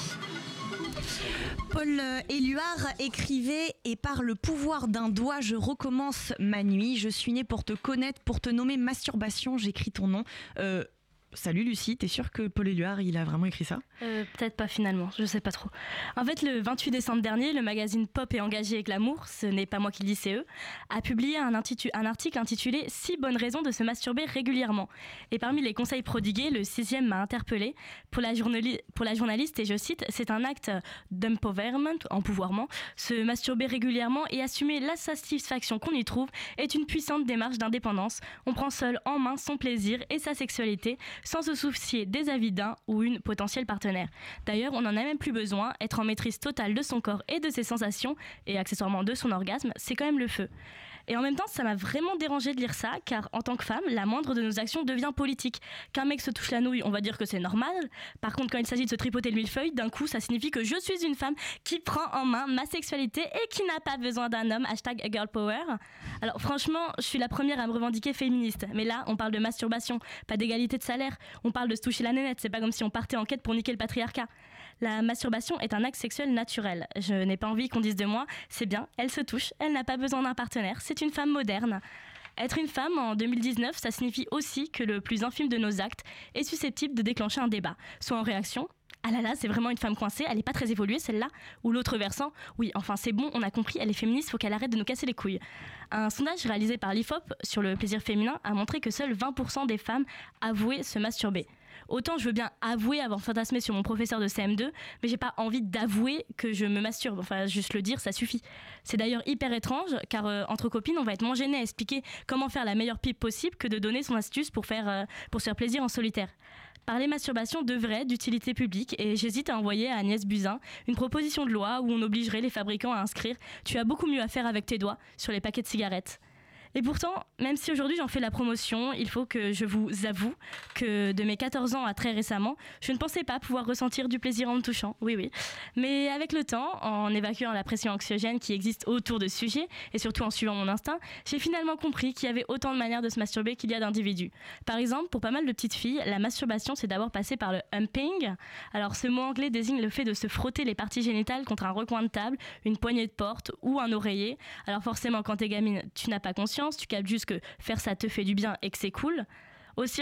Paul Éluard écrivait Et par le pouvoir d'un doigt, je recommence ma nuit. Je suis né pour te connaître, pour te nommer masturbation. J'écris ton nom. Euh, Salut Lucie, t'es sûre que Paul Éluard, il a vraiment écrit ça? Euh, Peut-être pas finalement, je sais pas trop. En fait, le 28 décembre dernier, le magazine Pop et Engagé avec l'amour, ce n'est pas moi qui le dis, c'est eux, a publié un, article intitulé 6 bonnes raisons de se masturber régulièrement. Et parmi les conseils prodigués, le sixième m'a interpellé. Pour la, pour la journaliste, et je cite, c'est un acte d'empowerment. Se masturber régulièrement et assumer la satisfaction qu'on y trouve est une puissante démarche d'indépendance. On prend seul en main son plaisir et sa sexualité sans se soucier des avis d'un ou une potentielle partenaire. D'ailleurs, on n'en a même plus besoin, être en maîtrise totale de son corps et de ses sensations, et accessoirement de son orgasme, c'est quand même le feu. Et en même temps, ça m'a vraiment dérangé de lire ça, car en tant que femme, la moindre de nos actions devient politique. Qu'un mec se touche la nouille, on va dire que c'est normal. Par contre, quand il s'agit de se tripoter le millefeuille, d'un coup, ça signifie que je suis une femme qui prend en main ma sexualité et qui n'a pas besoin d'un homme. Hashtag girl power. Alors franchement, je suis la première à me revendiquer féministe. Mais là, on parle de masturbation, pas d'égalité de salaire. On parle de se toucher la nénette. C'est pas comme si on partait en quête pour niquer le patriarcat. La masturbation est un acte sexuel naturel. Je n'ai pas envie qu'on dise de moi, c'est bien, elle se touche, elle n'a pas besoin d'un partenaire, c'est une femme moderne. Être une femme en 2019, ça signifie aussi que le plus infime de nos actes est susceptible de déclencher un débat, soit en réaction, ah là là, c'est vraiment une femme coincée, elle n'est pas très évoluée celle-là. Ou l'autre versant, oui, enfin c'est bon, on a compris, elle est féministe, faut qu'elle arrête de nous casser les couilles. Un sondage réalisé par l'IFOP sur le plaisir féminin a montré que seuls 20% des femmes avouaient se masturber. Autant je veux bien avouer avoir fantasmé sur mon professeur de CM2, mais j'ai pas envie d'avouer que je me masturbe. Enfin, juste le dire, ça suffit. C'est d'ailleurs hyper étrange, car euh, entre copines, on va être moins gêné à expliquer comment faire la meilleure pipe possible que de donner son astuce pour faire, euh, pour se faire plaisir en solitaire. Parler masturbation devrait d'utilité publique et j'hésite à envoyer à Agnès Buzyn une proposition de loi où on obligerait les fabricants à inscrire Tu as beaucoup mieux à faire avec tes doigts sur les paquets de cigarettes. Et pourtant, même si aujourd'hui j'en fais la promotion, il faut que je vous avoue que de mes 14 ans à très récemment, je ne pensais pas pouvoir ressentir du plaisir en me touchant. Oui, oui. Mais avec le temps, en évacuant la pression anxiogène qui existe autour de ce sujet, et surtout en suivant mon instinct, j'ai finalement compris qu'il y avait autant de manières de se masturber qu'il y a d'individus. Par exemple, pour pas mal de petites filles, la masturbation, c'est d'abord passer par le humping. Alors, ce mot anglais désigne le fait de se frotter les parties génitales contre un recoin de table, une poignée de porte ou un oreiller. Alors, forcément, quand t'es gamine, tu n'as pas conscience tu captes juste que faire ça te fait du bien et que c'est cool. Aussi,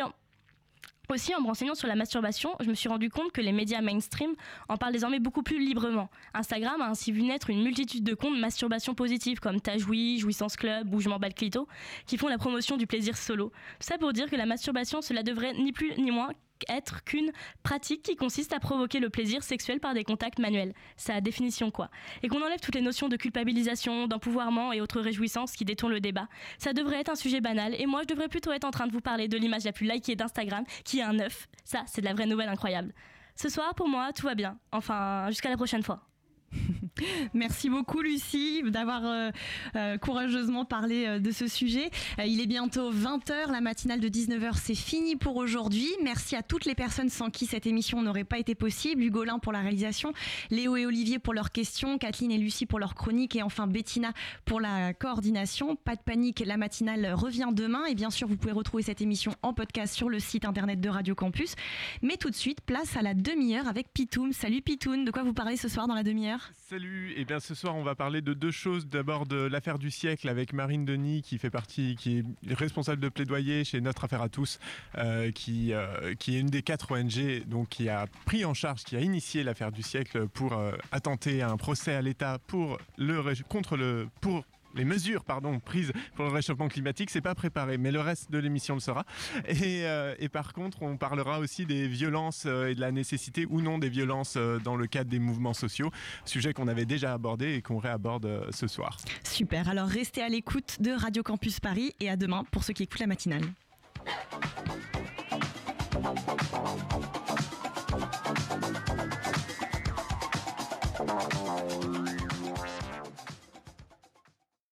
Aussi, en me renseignant sur la masturbation, je me suis rendu compte que les médias mainstream en parlent désormais beaucoup plus librement. Instagram a ainsi vu naître une multitude de comptes masturbation positive comme Tajoui, Jouissance Club, Bougement Bal Clito, qui font la promotion du plaisir solo. Tout ça pour dire que la masturbation, cela devrait ni plus ni moins être qu'une pratique qui consiste à provoquer le plaisir sexuel par des contacts manuels. La définition quoi. Et qu'on enlève toutes les notions de culpabilisation, d'empouvoirment et autres réjouissances qui détournent le débat. Ça devrait être un sujet banal et moi je devrais plutôt être en train de vous parler de l'image la plus likée d'Instagram qui est un œuf. Ça, c'est de la vraie nouvelle incroyable. Ce soir, pour moi, tout va bien. Enfin, jusqu'à la prochaine fois. Merci beaucoup Lucie d'avoir euh, euh, courageusement parlé euh, de ce sujet. il est bientôt 20h, la matinale de 19h c'est fini pour aujourd'hui. Merci à toutes les personnes sans qui cette émission n'aurait pas été possible. Hugolin pour la réalisation, Léo et Olivier pour leurs questions, Kathleen et Lucie pour leurs chroniques et enfin Bettina pour la coordination. Pas de panique, la matinale revient demain et bien sûr vous pouvez retrouver cette émission en podcast sur le site internet de Radio Campus. Mais tout de suite, place à la demi-heure avec Pitoum. Salut Pitoum, de quoi vous parlez ce soir dans la demi-heure? Salut, et eh bien ce soir on va parler de deux choses. D'abord de l'affaire du siècle avec Marine Denis qui fait partie, qui est responsable de plaidoyer chez Notre Affaire à tous, euh, qui, euh, qui est une des quatre ONG donc qui a pris en charge, qui a initié l'affaire du siècle pour euh, attenter un procès à l'État pour le contre le pour les mesures prises pour le réchauffement climatique, c'est pas préparé, mais le reste de l'émission le sera. Et, euh, et, par contre, on parlera aussi des violences euh, et de la nécessité ou non des violences euh, dans le cadre des mouvements sociaux, sujet qu'on avait déjà abordé et qu'on réaborde ce soir. Super, alors restez à l'écoute de Radio Campus Paris et à demain pour ceux qui écoutent la matinale.